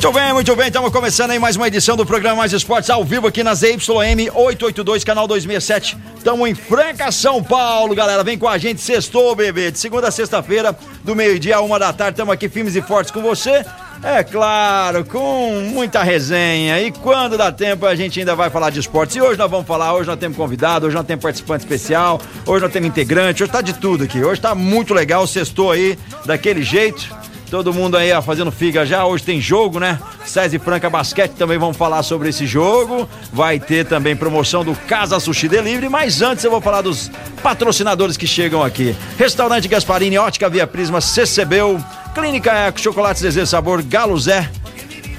Muito bem, muito bem. Estamos começando aí mais uma edição do programa Mais Esportes ao vivo aqui na ZYM 882, canal 267. Estamos em Franca, São Paulo, galera. Vem com a gente, sextou, bebê. De segunda a sexta-feira, do meio-dia a uma da tarde, estamos aqui firmes e fortes com você. É claro, com muita resenha. E quando dá tempo, a gente ainda vai falar de esportes. E hoje nós vamos falar, hoje nós temos convidado, hoje nós temos participante especial, hoje nós temos integrante, hoje tá de tudo aqui. Hoje tá muito legal, sextou aí, daquele jeito. Todo mundo aí ó, fazendo figa já. Hoje tem jogo, né? César e Franca Basquete também vamos falar sobre esse jogo. Vai ter também promoção do Casa Sushi Delivery. Mas antes eu vou falar dos patrocinadores que chegam aqui: Restaurante Gasparini, Ótica Via Prisma, CCBU, Clínica Eco, Chocolates Desejo Sabor, Galo Zé,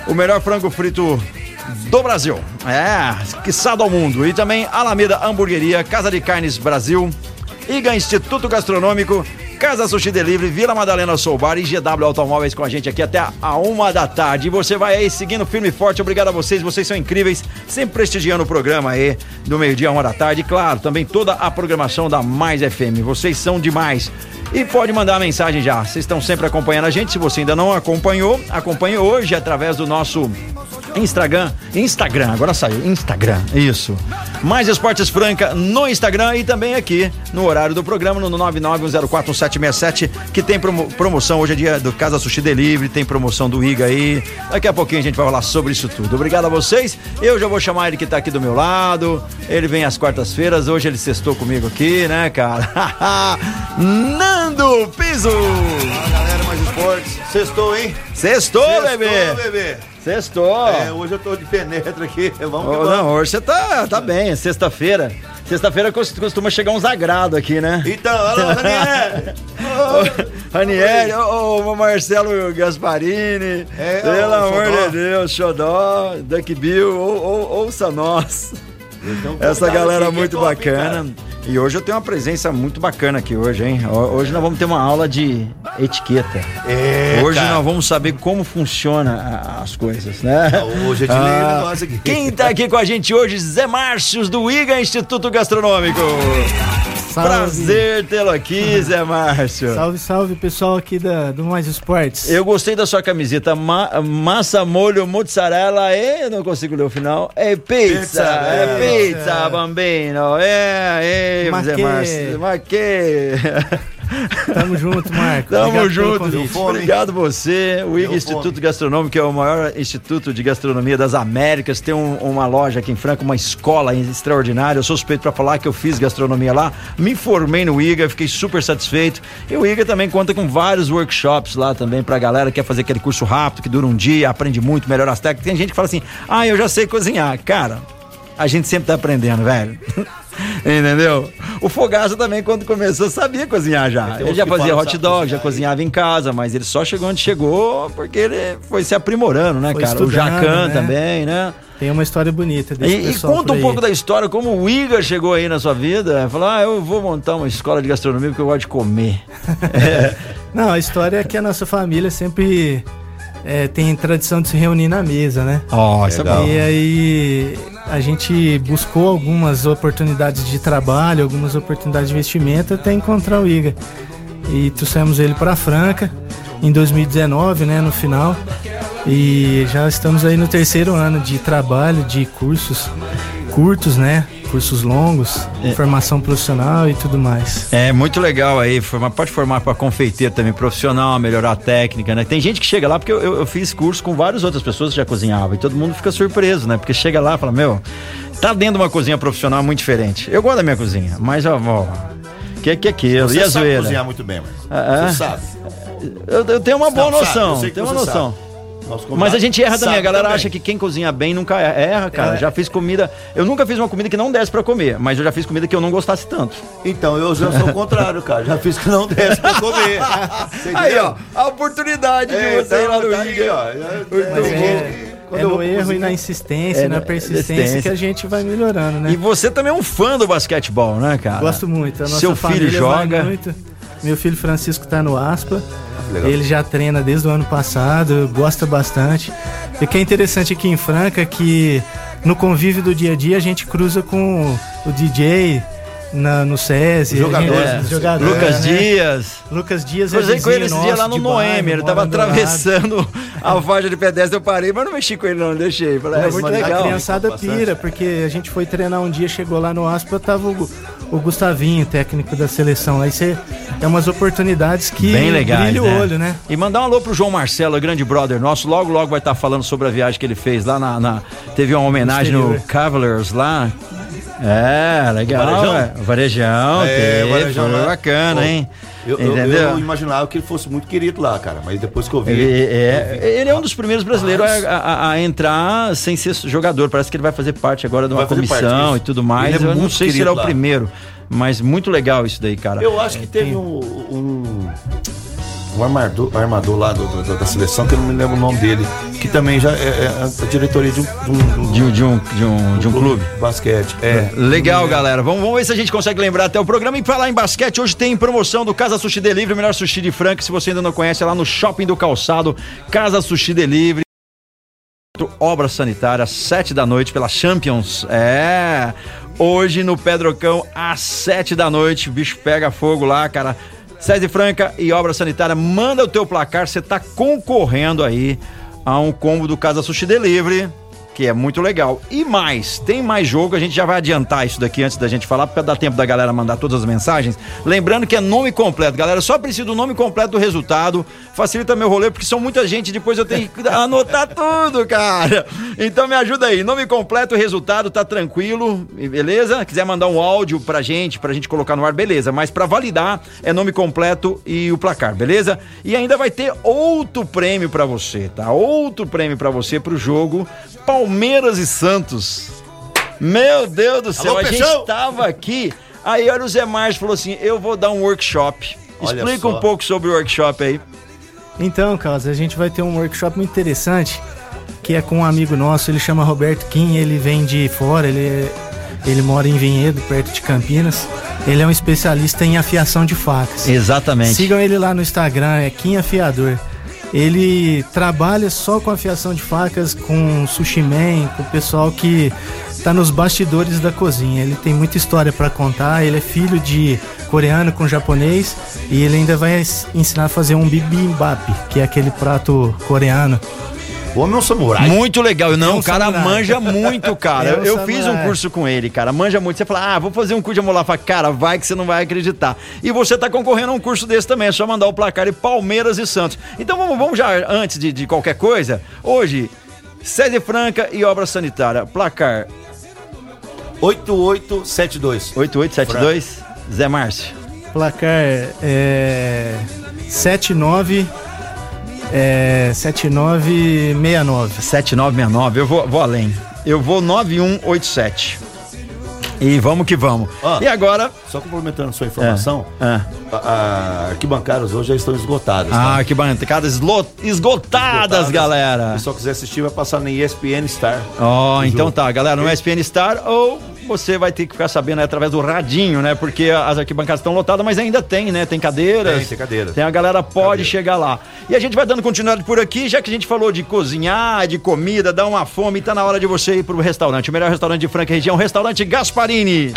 o melhor frango frito do Brasil. É, que ao mundo. E também Alameda Hamburgueria, Casa de Carnes Brasil, IGA Instituto Gastronômico. Casa Sushi Delivery, Vila Madalena Soubar e GW Automóveis com a gente aqui até a uma da tarde. E você vai aí seguindo firme e forte. Obrigado a vocês, vocês são incríveis, sempre prestigiando o programa aí do meio-dia a uma da tarde. Claro, também toda a programação da Mais FM. Vocês são demais. E pode mandar mensagem já. Vocês estão sempre acompanhando a gente. Se você ainda não acompanhou, acompanhe hoje através do nosso Instagram, Instagram, agora saiu, Instagram, isso. Mais Esportes Franca no Instagram e também aqui no horário do programa no 991041767, que tem promo promoção hoje é dia do Casa Sushi Delivery, tem promoção do IGA aí. Daqui a pouquinho a gente vai falar sobre isso tudo. Obrigado a vocês. Eu já vou chamar ele que tá aqui do meu lado. Ele vem às quartas-feiras, hoje ele sextou comigo aqui, né, cara? Nando Piso. Fala galera, mais esportes. Sextou, hein? Sextou, Sextou, bebê. bebê. Sextou. É, hoje eu tô de penetra aqui. Vamos que Oh, vamos. não, hoje você tá, tá bem, é sexta-feira. Sexta-feira cos- costuma chegar uns agrado aqui, né? Então, alô, Ranieri. Ranieri, ô ô, Marcelo Gasparini, É, pelo amor de Deus, Xodó, Duck Bill, ou, ou, ouça nós. Então, Essa galera é muito bacana. E hoje eu tenho uma presença muito bacana aqui hoje, hein? Ho- Hoje nós vamos ter uma aula de etiqueta. É, Hoje nós vamos saber como funciona as coisas, né? Hoje é de ler o negócio aqui. Quem tá aqui com a gente hoje, Zé Márcios, do IGA Instituto Gastronômico. Salve. Prazer tê-lo aqui, Zé Márcio. Salve, salve, pessoal aqui da, do Mais Esportes. Eu gostei da sua camiseta, ma- massa, molho, mozzarella e não consigo ler o final. É pizza, Pizza, é é. pizza, bambino. É, é, Zé Márcio. Mas que... Tamo junto, Marco. Tamo Obrigado junto. Obrigado você. O IGA Deu Instituto fome. Gastronômico, que é o maior instituto de gastronomia das Américas, tem um- uma loja aqui em Franca, uma escola extraordinária. Eu sou suspeito para falar que eu fiz gastronomia lá. Me formei no IGA, fiquei super satisfeito. E o IGA também conta com vários workshops lá também pra galera que quer fazer aquele curso rápido, que dura um dia, aprende muito, melhora as técnicas. Tem gente que fala assim: "Ah, eu já sei cozinhar". Cara, a gente sempre tá aprendendo, velho. Entendeu? O Fogaça também, quando começou, sabia cozinhar já. Ele já fazia hot dog, já aí. cozinhava em casa, mas ele só chegou onde chegou porque ele foi se aprimorando, né, Foi cara? O Jacan né? também, né? Tem uma história bonita desse E, e conta por um pouco da história, como o Igor chegou aí na sua vida. Falou, ah, eu vou montar uma escola de gastronomia porque eu gosto de comer. Não, a história é que a nossa família sempre é, tem tradição de se reunir na mesa, né? Ó, isso é bom. E aí a gente buscou algumas oportunidades de trabalho, algumas oportunidades de investimento até encontrar o IGA. E trouxemos ele para Franca em 2019, né, no final. E já estamos aí no terceiro ano de trabalho, de cursos curtos, né? Cursos longos, formação profissional e tudo mais. É muito legal aí, formar, pode formar para confeiteiro também, profissional, melhorar a técnica, né? Tem gente que chega lá, porque eu, eu- eu fiz curso com várias outras pessoas que já cozinhavam, e todo mundo fica surpreso, né? Porque chega lá e fala, meu, tá dentro de uma cozinha profissional muito diferente. Eu gosto da minha cozinha, mas, ó, ó que que é aquilo? Você e a sabe zoeira? cozinhar muito bem, mano. Ah, é? Você sabe. Eu, eu tenho uma boa Não, sabe, noção, que tenho uma noção. Nosso Mas a gente erra também. A galera também. acha que quem cozinha bem nunca erra, cara. É. Já fiz comida. Eu nunca fiz uma comida que não desse pra comer, mas eu já fiz comida que eu não gostasse tanto. Então, eu já sou o contrário, cara. Já fiz que não desce pra comer. Aí, ó, a oportunidade É, de você ir lá no tá ó. É, é, quando é eu no erro e na insistência, É, na na persistência que a gente vai melhorando, né? E você também é um fã do basquetebol, né, cara? Gosto muito. Seu filho joga. Meu filho Francisco tá no Aspa. Legal. Ele já treina desde o ano passado, gosta bastante. E o que é interessante aqui em Franca é que no convívio do dia a dia a gente cruza com o DJ na, no SESI. Jogadores, os jogadores, Lucas né? Dias. Lucas Dias é Cruzei com ele esse dia lá no Noemi. Ele tava atravessando a faixa de pedestre. Eu parei, mas não mexi com ele, não. Deixei. Falei, é Mas, muito mano, a A legal. criançada pira, porque a gente foi treinar um dia, chegou lá no Aspa, tava o, o Gustavinho, técnico da seleção. Aí você é umas oportunidades que Bem legais, brilha né? o olho, né? E mandar um alô pro João Marcelo, grande brother nosso. Logo, logo vai estar falando sobre a viagem que ele fez lá na. na- teve uma homenagem no exterior. Cavaliers lá. É, legal. Varejão? é. Varejão, É, teve, Varejão foi bacana, Pô, hein? Eu, eu- Entendeu? eu imaginava que ele fosse muito querido lá, cara. Mas depois que eu vi. Ele é, vi- ele é um dos primeiros brasileiros a, a- a entrar sem ser jogador. Parece que ele vai fazer parte agora de uma parte comissão disso. e tudo mais. É Eu não sei se ele é o lá. primeiro, mas muito legal isso daí, cara. Eu acho que teve um, um, um armador, armador lá do- do- da seleção, que eu não me lembro o nome dele, que também já é, é a diretoria de um, de um, De, um- de um, de, um, de um clube. de basquete. É. Legal, galera. Vamos, vamos ver se a gente consegue lembrar até o programa. E falar em basquete, hoje tem promoção do Casa Sushi Delivery, o melhor sushi de Franca. Se você ainda não conhece, é lá no Shopping do Calçado, Casa Sushi Delivery. Obra sanitária, sete da noite, pela Champions. É. Hoje no Pedrocão, às sete da noite. O bicho pega fogo lá, cara. Sede Franca e Obra Sanitária, manda o teu placar. Você tá concorrendo aí a um combo do Casa Sushi Delivery que é muito legal. E mais, tem mais jogo, a gente já vai adiantar isso daqui antes da gente falar, para dar tempo da galera mandar todas as mensagens. Lembrando que é nome completo, galera, só preciso do nome completo do resultado, facilita meu rolê, porque são muita gente, depois eu tenho que anotar tudo, cara. Então me ajuda aí, nome completo, resultado, tá tranquilo, beleza? Quiser mandar um áudio pra gente, pra gente colocar no ar, beleza, mas pra validar é nome completo e o placar, beleza? E ainda vai ter outro prêmio pra você, tá? Outro prêmio pra você pro jogo Palmeiras e Santos. Meu Deus do céu, Alô, a gente Peixão! tava aqui. Aí olha o Zé Márcio falou assim: "Eu vou dar um workshop". Olha Explica só. um pouco sobre o workshop aí. Então, Carlos, a gente vai ter um workshop muito interessante, que é com um amigo nosso, ele chama Roberto Kim, ele vem de fora, ele, é- ele mora em Vinhedo, perto de Campinas. Ele é um especialista em afiação de facas. Exatamente. Sigam ele lá no Instagram, é Kim Afiador. Ele trabalha só com afiação de facas, com sushi man, com o pessoal que tá nos bastidores da cozinha. Ele tem muita história para contar. Ele é filho de coreano com japonês e ele ainda vai ens- ensinar a fazer um bibimbap, que é aquele prato coreano. O homem é um samurai. Muito legal. Não, É um o cara samurai. manja muito, cara. É um eu fiz um curso com ele, cara. Manja muito. Você fala, ah, vou fazer um curso de amolar. Fala, cara, vai que você não vai acreditar. E você tá concorrendo a um curso desse também. É só mandar o placar de Palmeiras e Santos. Então vamos, vamos já, antes de, de qualquer coisa, hoje, sede franca e obra sanitária. Placar 8872. 8872, Zé Márcio. Placar é 79 é 7969. 7969, eu vou, vou além. Eu vou 9187. E vamos que vamos. Ó. E agora. Só complementando sua informação, Ah. a, a arquibancadas hoje já estão esgotadas. Ah, tá? que bancadas eslo- esgotadas, galera. Se só quiser assistir, vai passar na ESPN Star. Ó, O então jogo. tá, galera, no ESPN Star ou você vai ter que ficar sabendo aí através do radinho, né? Porque as arquibancadas estão lotadas, mas ainda tem, né? Tem cadeiras. Tem, tem cadeiras. Tem a galera pode Cadeira. chegar lá. E a gente vai dando continuidade por aqui, já que a gente falou de cozinhar, de comida, dá uma fome, tá na hora de você ir pro restaurante. O melhor restaurante de Franca região, restaurante Gasparini.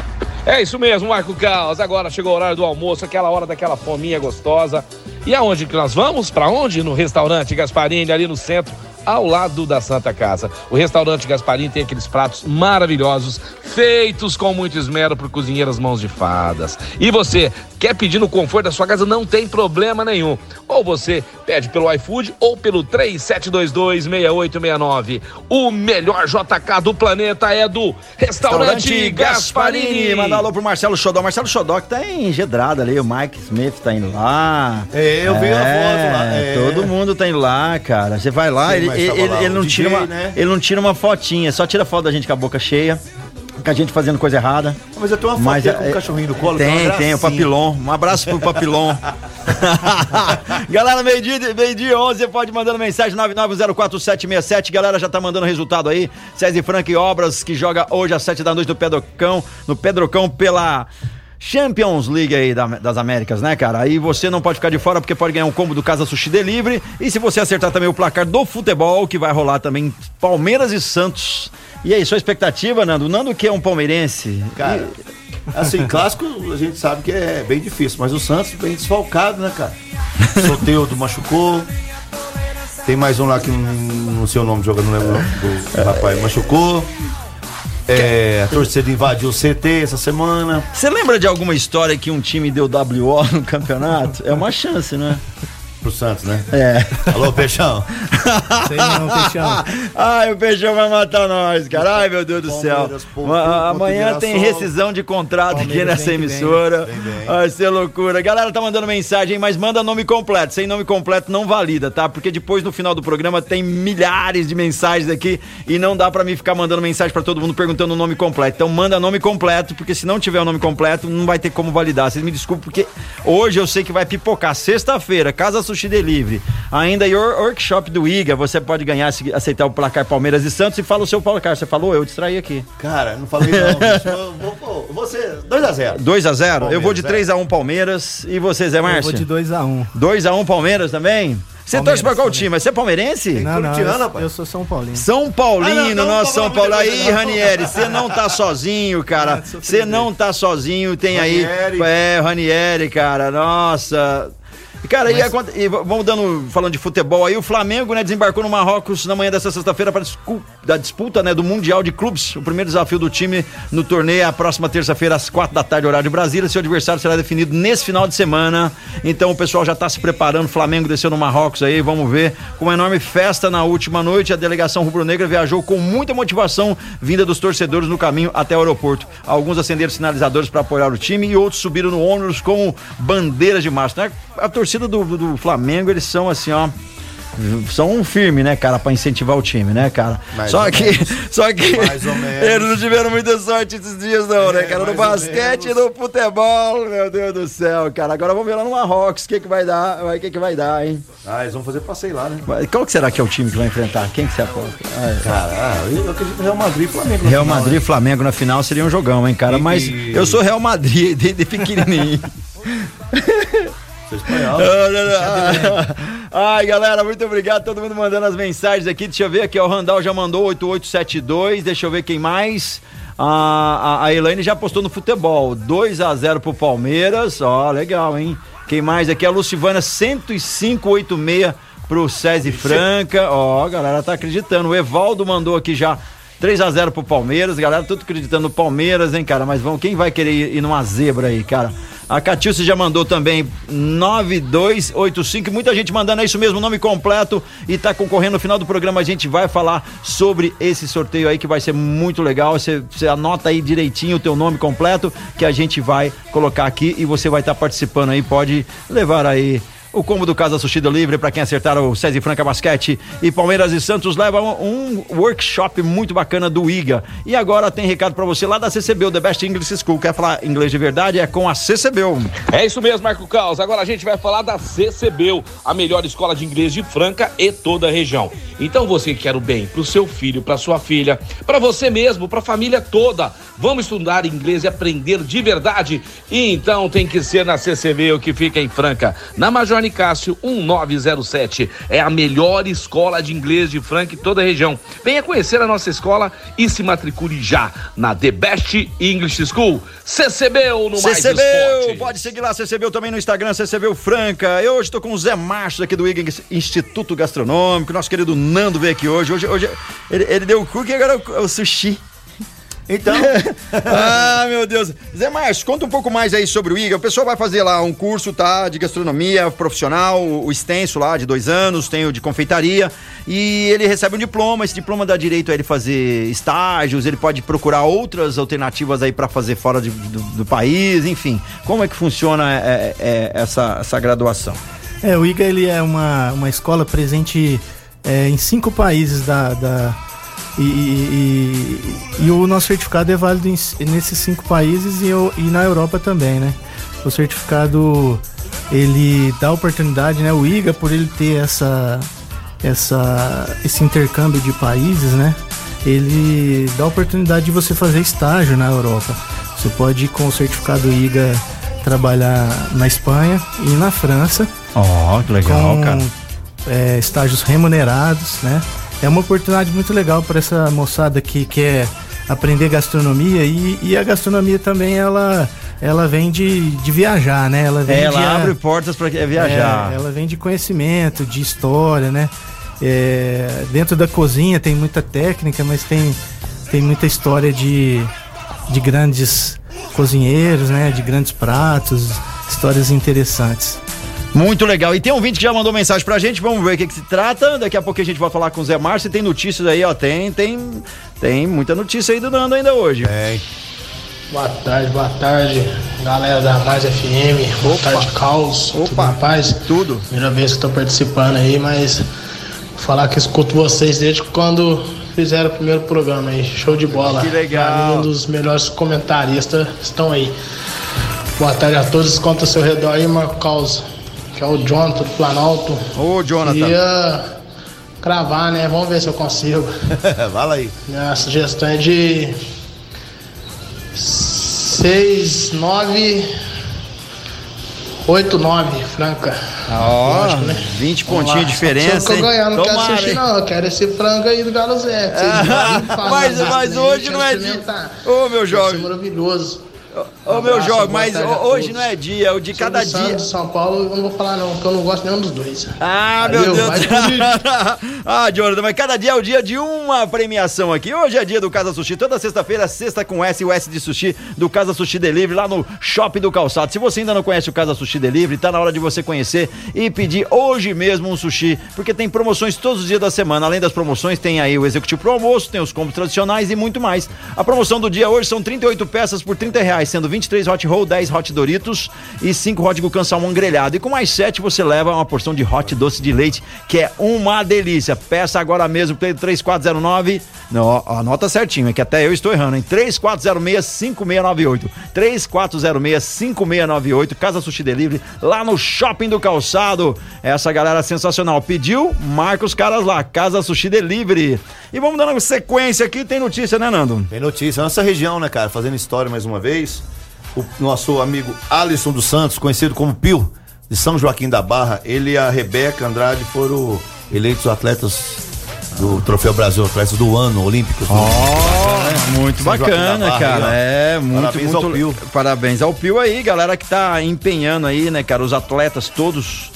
É isso mesmo, Marco Caos. Agora chegou o horário do almoço, aquela hora daquela fominha gostosa. E aonde que nós vamos? Pra onde? No restaurante Gasparini, ali no centro, ao lado da Santa Casa. O restaurante Gasparini tem aqueles pratos maravilhosos, feitos com muito esmero por cozinheiras mãos de fadas. E você, Quer pedir no conforto da sua casa? Não tem problema nenhum. Ou você pede pelo iFood ou pelo 37226869. O melhor JK do planeta é do Restaurante, Gasparini. Manda alô pro Marcelo Xodó. Marcelo Xodó que tá em Gedrada ali. O Mike Smith tá indo lá. É, eu vi a foto lá. É. Todo mundo tá indo lá, cara. Você vai lá, Sim, ele, ele, ele- o não DJ, tira uma, né? ele não tira uma fotinha, só tira foto da gente com a boca cheia. Com a gente fazendo coisa errada. Mas eu tenho uma foto com é- um cachorrinho no colo. Tem, tem, o papilon. Um abraço pro papilon. Galera, meio-dia meio dia 11, você pode mandando mensagem 9904-767. Galera, já tá mandando resultado aí. César Frank Obras, que joga hoje às 7 da noite no Pedrocão, no Pedrocão pela. Champions League aí da- das Américas, né, cara? Aí você não pode ficar de fora porque pode ganhar um combo do Casa Sushi Delivery. E se você acertar também o placar do futebol, que vai rolar também Palmeiras e Santos. E aí, sua expectativa, Nando? O Nando que é um palmeirense. Cara, assim, clássico a gente sabe que é bem difícil, mas o Santos bem desfalcado, né, cara? Soteudo machucou. Tem mais um lá que não, não sei o nome do jogador, não lembro o nome do rapaz, machucou. É, a torcida invadiu o CT essa semana. Você lembra de alguma história que um time deu WO no campeonato? É uma chance, né? Pro Santos, né? É. Alô, Peixão. Sei não, Peixão. Ai, o Peixão vai matar nós, cara. Ai, meu Deus do céu. Amanhã tem rescisão de contrato aqui nessa emissora. Vai ser loucura. Galera tá mandando mensagem, mas manda nome completo. Sem nome completo não valida, tá? Porque depois no final do programa tem milhares de mensagens aqui e não dá pra mim ficar mandando mensagem pra todo mundo perguntando o nome completo. Então manda nome completo, porque se não tiver o nome completo, não vai ter como validar. Vocês me desculpem, porque hoje eu sei que vai pipocar. Sexta-feira, Casa Sushi Delivery. Ainda your workshop do IGA, você pode ganhar, se aceitar o placar Palmeiras e Santos e fala o seu placar. Você falou, eu distraí aqui. Cara, não falei não. bicho. Eu vou, pô, você, 2x0. 2 a 0 Eu vou de Palmeiras, 3 a 1 Palmeiras. E você, Zé Eu vou Márcio? de 2x1. 2 a 1 Palmeiras também? Você Palmeiras, torce pra qual time? Mas Você é palmeirense? Não, não, eu, eu sou São Paulino. São Paulino, Ah, não, não, nós não, São não, Paulo. Aí. Ranieri, você não tá sozinho, cara. Você não tá sozinho. Tem aí. Ranieri. É, o Ranieri, cara. Nossa. E, Cara, e, aconte- e vamos dando, falando de futebol aí, o Flamengo, né, desembarcou no Marrocos na manhã dessa sexta-feira para da disputa, né, do Mundial de Clubes. O primeiro desafio do time no torneio é a próxima terça-feira às quatro da tarde, horário de Brasília. Seu adversário será definido nesse final de semana. Então o pessoal já tá se preparando. O Flamengo desceu no Marrocos aí, vamos ver. Com uma enorme festa na última noite, a delegação rubro-negra viajou com muita motivação vinda dos torcedores no caminho até o aeroporto. Alguns acenderam sinalizadores para apoiar o time e outros subiram no ônibus com bandeiras de mastro. Né? A torcida do, do Flamengo, eles são assim, ó. São um firme, né, cara, pra incentivar o time, né, cara? Mais só que, menos. só que Mais ou menos. eles não tiveram muita sorte esses dias, não, né, É, cara? No basquete, menos. no futebol, meu Deus do céu, cara. Agora vamos ver lá no Marrocos, o que que vai dar, o que que vai dar, hein? Ah, eles vão fazer passeio lá, né? Mas Qual que será que é o time que vai enfrentar? Quem que você aposta? Ah. Cara, ah, eu acredito Real Madrid e Flamengo. Real final, Madrid e né? Flamengo na final seria um jogão, hein, cara? E- Mas eu sou Real Madrid desde pequenininho. Sou espanhol. Ai, galera, muito obrigado. Todo mundo mandando as mensagens aqui. Deixa eu ver aqui, ó, o Randall já mandou 8872. Deixa eu ver quem mais. A, a, a Elaine já postou no futebol. 2 a 0 pro Palmeiras. Ó, legal, hein? Quem mais aqui? A Lucivana 10586 pro César Franca. Ó, a galera tá acreditando. O Evaldo mandou aqui já 3 a 0 pro Palmeiras. Galera, tudo acreditando no Palmeiras, hein, cara? Mas vamos, quem vai querer ir, numa zebra aí, cara? A Catilce já mandou também 9285. Muita gente mandando é isso mesmo, nome completo e tá concorrendo no final do programa. A gente vai falar sobre esse sorteio aí que vai ser muito legal. Você, anota aí direitinho o teu nome completo que a gente vai colocar aqui e você vai estar participando aí. Pode levar aí o combo do Casa Sushi Livre para quem acertar o César Franca Basquete e Palmeiras e Santos leva um, um workshop muito bacana do IGA. E agora tem recado para você lá da CCB, o The Best English School. Quer falar inglês de verdade? É com a CCB. É isso mesmo, Marco Caos. Agora a gente vai falar da CCBU, a melhor escola de inglês de Franca e toda a região. Então você que quer o bem pro seu filho, pra sua filha, pra você mesmo, pra família toda. Vamos estudar inglês e aprender de verdade. E então tem que ser na CCBU que fica em Franca, na Major Nicásio 1907. É a melhor escola de inglês de Franca e toda a região. Venha conhecer a nossa escola e se matricule já na The Best English School. CCBU no Mais CCB, Esportes. pode seguir lá, CCB também no Instagram, CCB Franca. Eu hoje tô com o Zé Márcio aqui do IGA Instituto Gastronômico. Nosso querido Nando veio aqui hoje. Hoje, hoje ele, ele deu o cookie e agora o, o sushi. Então, ah, meu Deus. Zé Márcio, conta um pouco mais aí sobre o IGA. O pessoal vai fazer lá um curso, tá? De gastronomia profissional, o extenso lá, de dois anos, tem o de confeitaria. E ele recebe um diploma. Esse diploma dá direito a ele fazer estágios, ele pode procurar outras alternativas aí para fazer fora de, do, do, país, enfim. Como é que funciona é, é, essa, essa graduação? É, o IGA ele é uma, uma escola presente é, em cinco países da, da e, e, e, o nosso certificado é válido em, nesses cinco países e, e, na Europa também, né? O certificado ele dá oportunidade, né? O IGA por ele ter essa, essa, esse intercâmbio de países, né? Ele dá oportunidade de você fazer estágio na Europa. Você pode ir com o certificado IGA trabalhar na Espanha e na França. Ó, oh, que legal, com, cara. É, estágios remunerados, né? É uma oportunidade muito legal para essa moçada que quer aprender gastronomia e, e, a gastronomia também ela ela vem de, de viajar, né? Ela, vem é, ela de, abre portas para viajar. É, ela vem de conhecimento, de história, né? É, dentro da cozinha tem muita técnica, mas tem, tem muita história de, de grandes cozinheiros, né? De grandes pratos, histórias interessantes. Muito legal. E tem um vídeo que já mandou mensagem pra gente, vamos ver o que, que se trata. Daqui a pouco a gente vai falar com o Zé Márcio. Tem notícias aí, ó. Tem, tem, tem muita notícia aí do Nando ainda hoje. É. Boa tarde, boa tarde, galera da Mais FM. Boa Opa. tarde, Caos. Opa, rapaz. Tudo. Primeira vez que tô participando aí, mas vou falar que escuto vocês desde quando fizeram o primeiro programa aí. Show de bola. Que legal. um dos melhores comentaristas estão aí. Boa tarde a todos. Conta ao seu redor aí, Marcos que é o Jonathan do Planalto. Ô, Jonathan. Ia cravar, né? Vamos ver se eu consigo. Fala aí. Minha sugestão é de 6, 9, 8, 9, Franca. Ó, oh, né? 20 pontinhos de diferença. Se eu ganhar, não Tomara, quero assistir, não. Eu quero esse frango aí do Galo Zé. mas mas hoje não é dia. Ô, meu jovem. maravilhoso. Ô, meu jovem, mas hoje não é dia, é o de cada dia. Santos, São Paulo, eu não vou falar não, porque eu não gosto nenhum dos dois. Ah, Valeu, meu Deus. ah, Jonathan, mas cada dia é o dia de uma premiação aqui. Hoje é dia do Casa Sushi, toda sexta-feira, sexta com S, o S de Sushi, do Casa Sushi Delivery, lá no Shopping do Calçado. Se você ainda não conhece o Casa Sushi Delivery, tá na hora de você conhecer e pedir hoje mesmo um sushi, porque tem promoções todos os dias da semana. Além das promoções, tem aí o executivo pro almoço, tem os combos tradicionais e muito mais. A promoção do dia hoje são 38 peças por 30 reais reais, sendo 23 hot roll, 10 hot Doritos e 5 hot Gucan salmão grelhado. E com mais 7 você leva uma porção de hot doce de leite, que é uma delícia. Peça agora mesmo pelo 3409. Não, anota certinho, é que até eu estou errando, hein? 3406-5698. 3406-5698, Casa Sushi Delivery, lá no Shopping do Calçado. Essa galera sensacional. Pediu, marca os caras lá, Casa Sushi Delivery. E vamos dando sequência aqui, tem notícia, né, Nando? Tem notícia. Nossa região, né, cara? Fazendo história mais uma vez o nosso amigo Alisson dos Santos, conhecido como Pio, de São Joaquim da Barra, ele e a Rebeca Andrade foram eleitos atletas do Troféu Brasil, atletas do ano, olímpicos. Oh, muito São bacana, Barra, cara. Aí, é, muito, parabéns muito. Ao Pio. Parabéns ao Pio aí, galera que tá empenhando aí, né, cara, os atletas todos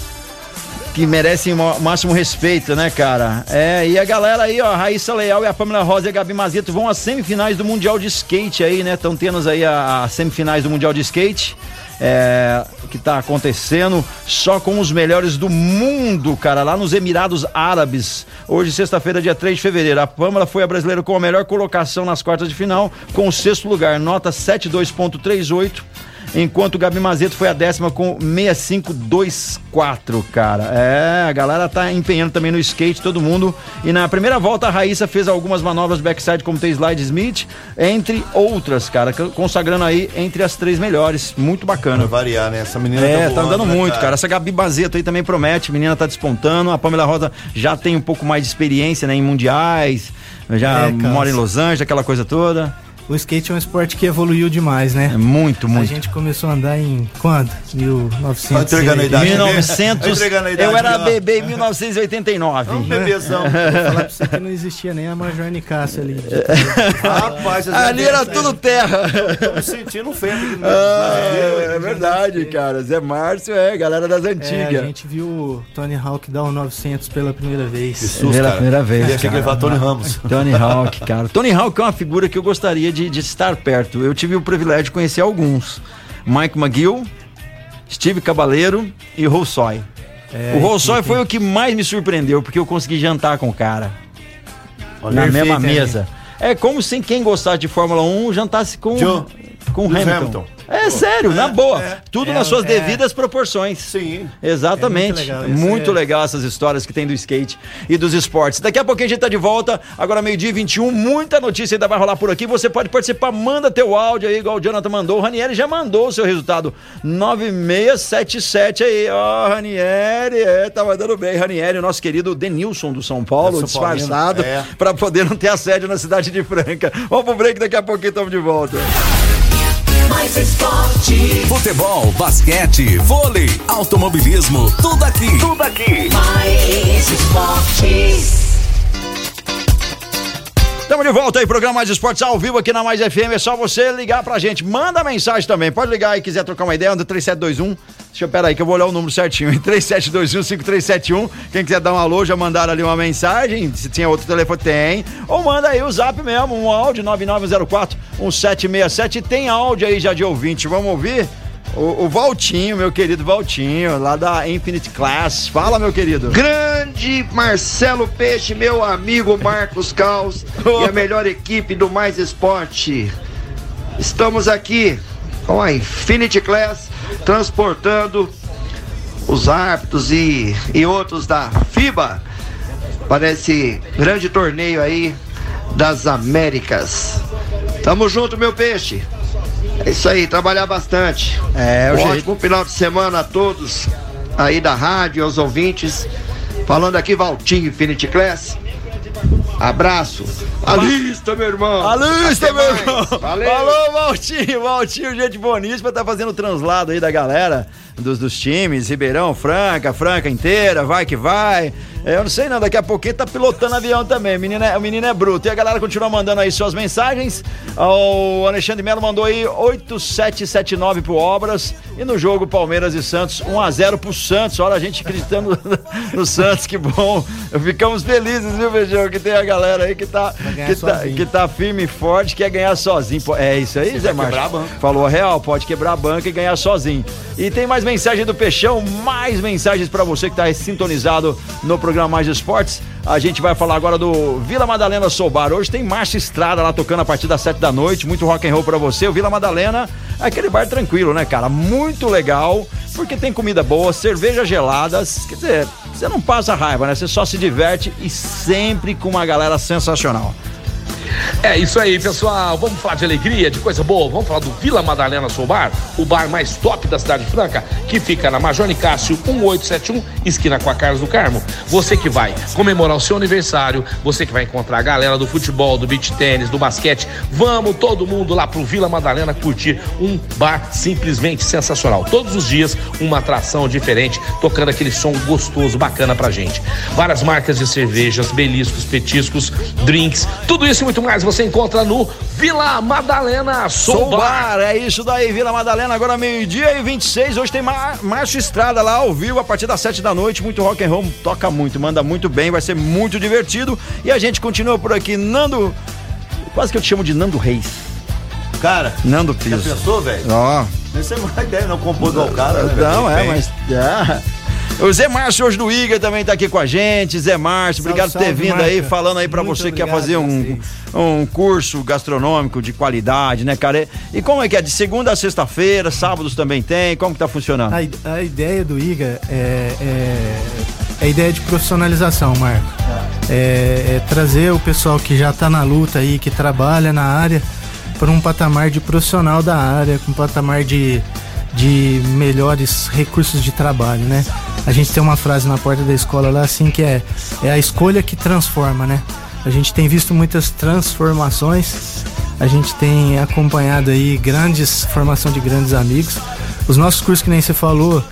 que merecem o máximo respeito, né, cara? É, e a galera aí, ó, a Raíssa Leal e a Pamela Rosa e a Gabi Mazito vão às semifinais do Mundial de Skate aí, né? Estão tendo aí as semifinais do Mundial de Skate. É, que tá acontecendo só com os melhores do mundo, cara, lá nos Emirados Árabes. Hoje, sexta-feira, dia 3 de fevereiro. A Pamela foi a brasileira com a melhor colocação nas quartas de final, com o sexto lugar, nota 72.38 enquanto o Gabi Mazeto foi a décima com 6524, cara. É, a galera tá empenhando também no skate, todo mundo. E na primeira volta a Raíssa fez algumas manobras backside como tem slide Smith, entre outras, cara, consagrando aí entre as três melhores. Muito bacana. Vai variar, né? Essa menina é, tá, tá andando né, muito, cara? cara. Essa Gabi Mazeto aí também promete, a menina tá despontando. A Pamela Rosa já tem um pouco mais de experiência, né, em mundiais, já é, mora em Los Angeles, aquela coisa toda o skate é um esporte que evoluiu demais, né? É muito, muito. A gente começou a andar em quando? 1900. Tá entregando a idade. 1900. Tá eu era bebê em 1989. Um bebezão. Vou falar pra você que não existia nem a Major Nicásio ali. Rapaz, ali era tudo terra. Tô me sentindo feio. Ah, é, é verdade, cara. Zé Márcio é galera das antigas. É, a gente viu o Tony Hawk dar o 900 pela primeira vez. Jesus, pela primeira vez. Tinha que levar Tony Ramos. Tony Hawk, cara. Tony Hawk é uma figura que eu gostaria de de, de estar perto. Eu tive o privilégio de conhecer alguns. Mike McGill, Steve Cabaleiro e Roussoy. É, o Roussoy foi o que mais me surpreendeu, porque eu consegui jantar com o cara. na Perfeito, mesma mesa. É como se quem gostasse de Fórmula 1 jantasse com, Joe. Com Lewis Hamilton. Hamilton. É sério, na boa. Tudo É, nas suas é. devidas proporções. Sim. Exatamente. É muito muito legal, legal, isso é- essas histórias que tem do skate e dos esportes. Daqui a pouquinho a gente tá de volta. Agora, meio-dia e 21. Muita notícia ainda vai rolar por aqui. Você pode participar, manda teu áudio aí, igual o Jonathan mandou. O Ranieri já mandou o seu resultado. 9677 aí. Ó, Ranieri, é, tá mandando bem. Ranieri, o nosso querido Denilson do São Paulo, É, São disfarçado, é. pra poder não ter assédio na cidade de Franca. Vamos pro break, daqui a pouquinho estamos de volta. Mais esporte, Futebol, basquete, vôlei, automobilismo, tudo aqui. Tudo aqui. mais esportes. Estamos de volta aí, programa Mais Esportes ao vivo aqui na Mais FM. É só você ligar pra gente. Manda mensagem também. Pode ligar aí, quiser trocar uma ideia, anda 3721. Deixa eu, pera aí, que eu vou olhar o número certinho. hein? 3721-5371. Quem quiser dar um alô, já mandaram ali uma mensagem. Se tinha outro telefone, tem. Ou manda aí o zap mesmo, um áudio 9904-1767. Tem áudio aí já de ouvinte. Vamos ouvir? O, o Valtinho, meu querido Valtinho, lá da Infinite Class. Fala, meu querido. Grande Marcelo Peixe, meu amigo Marcos Caos e a melhor equipe do Mais Esporte. Estamos aqui com a Infinity Class transportando os árbitros e, e outros da FIBA para esse grande torneio aí das Américas. Tamo junto, meu peixe. É isso aí, trabalhar bastante. É, o Um jeito. ótimo final de semana a todos aí da rádio, aos ouvintes. Falando aqui, Valtinho Infinity Class. Abraço. Alista, meu irmão. Alista, meu irmão. Valeu. Falou, Valtinho. Valtinho, gente boníssima, tá fazendo o translado aí da galera, dos, dos times. Ribeirão, Franca, Franca inteira, vai que vai. É, eu não sei não, daqui a pouquinho tá pilotando avião também. O menino, é, o menino é bruto. E a galera continua mandando aí suas mensagens. O Alexandre Melo mandou aí 8779 pro Obras. E no jogo Palmeiras e Santos, 1x0 pro Santos. Olha a gente acreditando no Santos, que bom. Ficamos felizes, viu, Beijão? Que tem a galera aí que tá, que tá, que tá firme e forte, quer ganhar sozinho. É isso aí, Zé quebrar a banca. Falou a real, pode quebrar a banca e ganhar sozinho. E tem mais mensagem do Peixão, mais mensagens pra você que tá aí sintonizado no programa Mais Esportes. A gente vai falar agora do Vila Madalena Soubar. Hoje tem Márcio Estrada lá tocando a partir das sete da noite, muito rock and roll pra você. O Vila Madalena é aquele bar tranquilo, né, cara? Muito legal, porque tem comida boa, cerveja geladas, quer dizer, você não passa raiva, né? Você só se diverte e sempre com uma galera sensacional. É isso aí, pessoal. Vamos falar de alegria, de coisa boa. Vamos falar do Vila Madalena Soul Bar, o bar mais top da cidade franca, que fica na Major Nicásio 1871, esquina com a Carlos do Carmo. Você que vai comemorar o seu aniversário, você que vai encontrar a galera do futebol, do beach tênis, do basquete. Vamos todo mundo lá pro Vila Madalena curtir um bar simplesmente sensacional. Todos os dias uma atração diferente, tocando aquele som gostoso, bacana pra gente. Várias marcas de cervejas, beliscos, petiscos, drinks, tudo isso e muito mais você encontra no Vila Madalena Soul Sou Bar. Bar, é isso daí, Vila Madalena, agora meio-dia e 26. Hoje tem Mar Márcio Estrada lá ao vivo a partir das 7 da noite. Muito rock and roll, toca muito, manda muito bem, vai ser muito divertido. E a gente continua por aqui, Nando. Quase que eu te chamo de Nando Reis. Cara, Nando já Piso. pensou, velho? Ó. Essa é uma ideia, não igual o cara, né? Não, é, Bem. mas. É. O Zé Márcio hoje do Iga também tá aqui com a gente. Zé Márcio, Salve, obrigado por ter vindo aí, falando aí pra Muito você que quer fazer um, um curso gastronômico de qualidade, né, cara? E- como é que é? De segunda a sexta-feira, sábados também tem? Como que tá funcionando? A, a ideia do IGA é, é, é a ideia de profissionalização, Marco. É, é trazer o pessoal que já está na luta aí, que trabalha na área, para um patamar de profissional da área, com um patamar de, de melhores recursos de trabalho, né? A gente tem uma frase na porta da escola lá assim que é, é a escolha que transforma, né? A gente tem visto muitas transformações, a gente tem acompanhado aí grandes formação de grandes amigos. Os nossos cursos que nem você falou,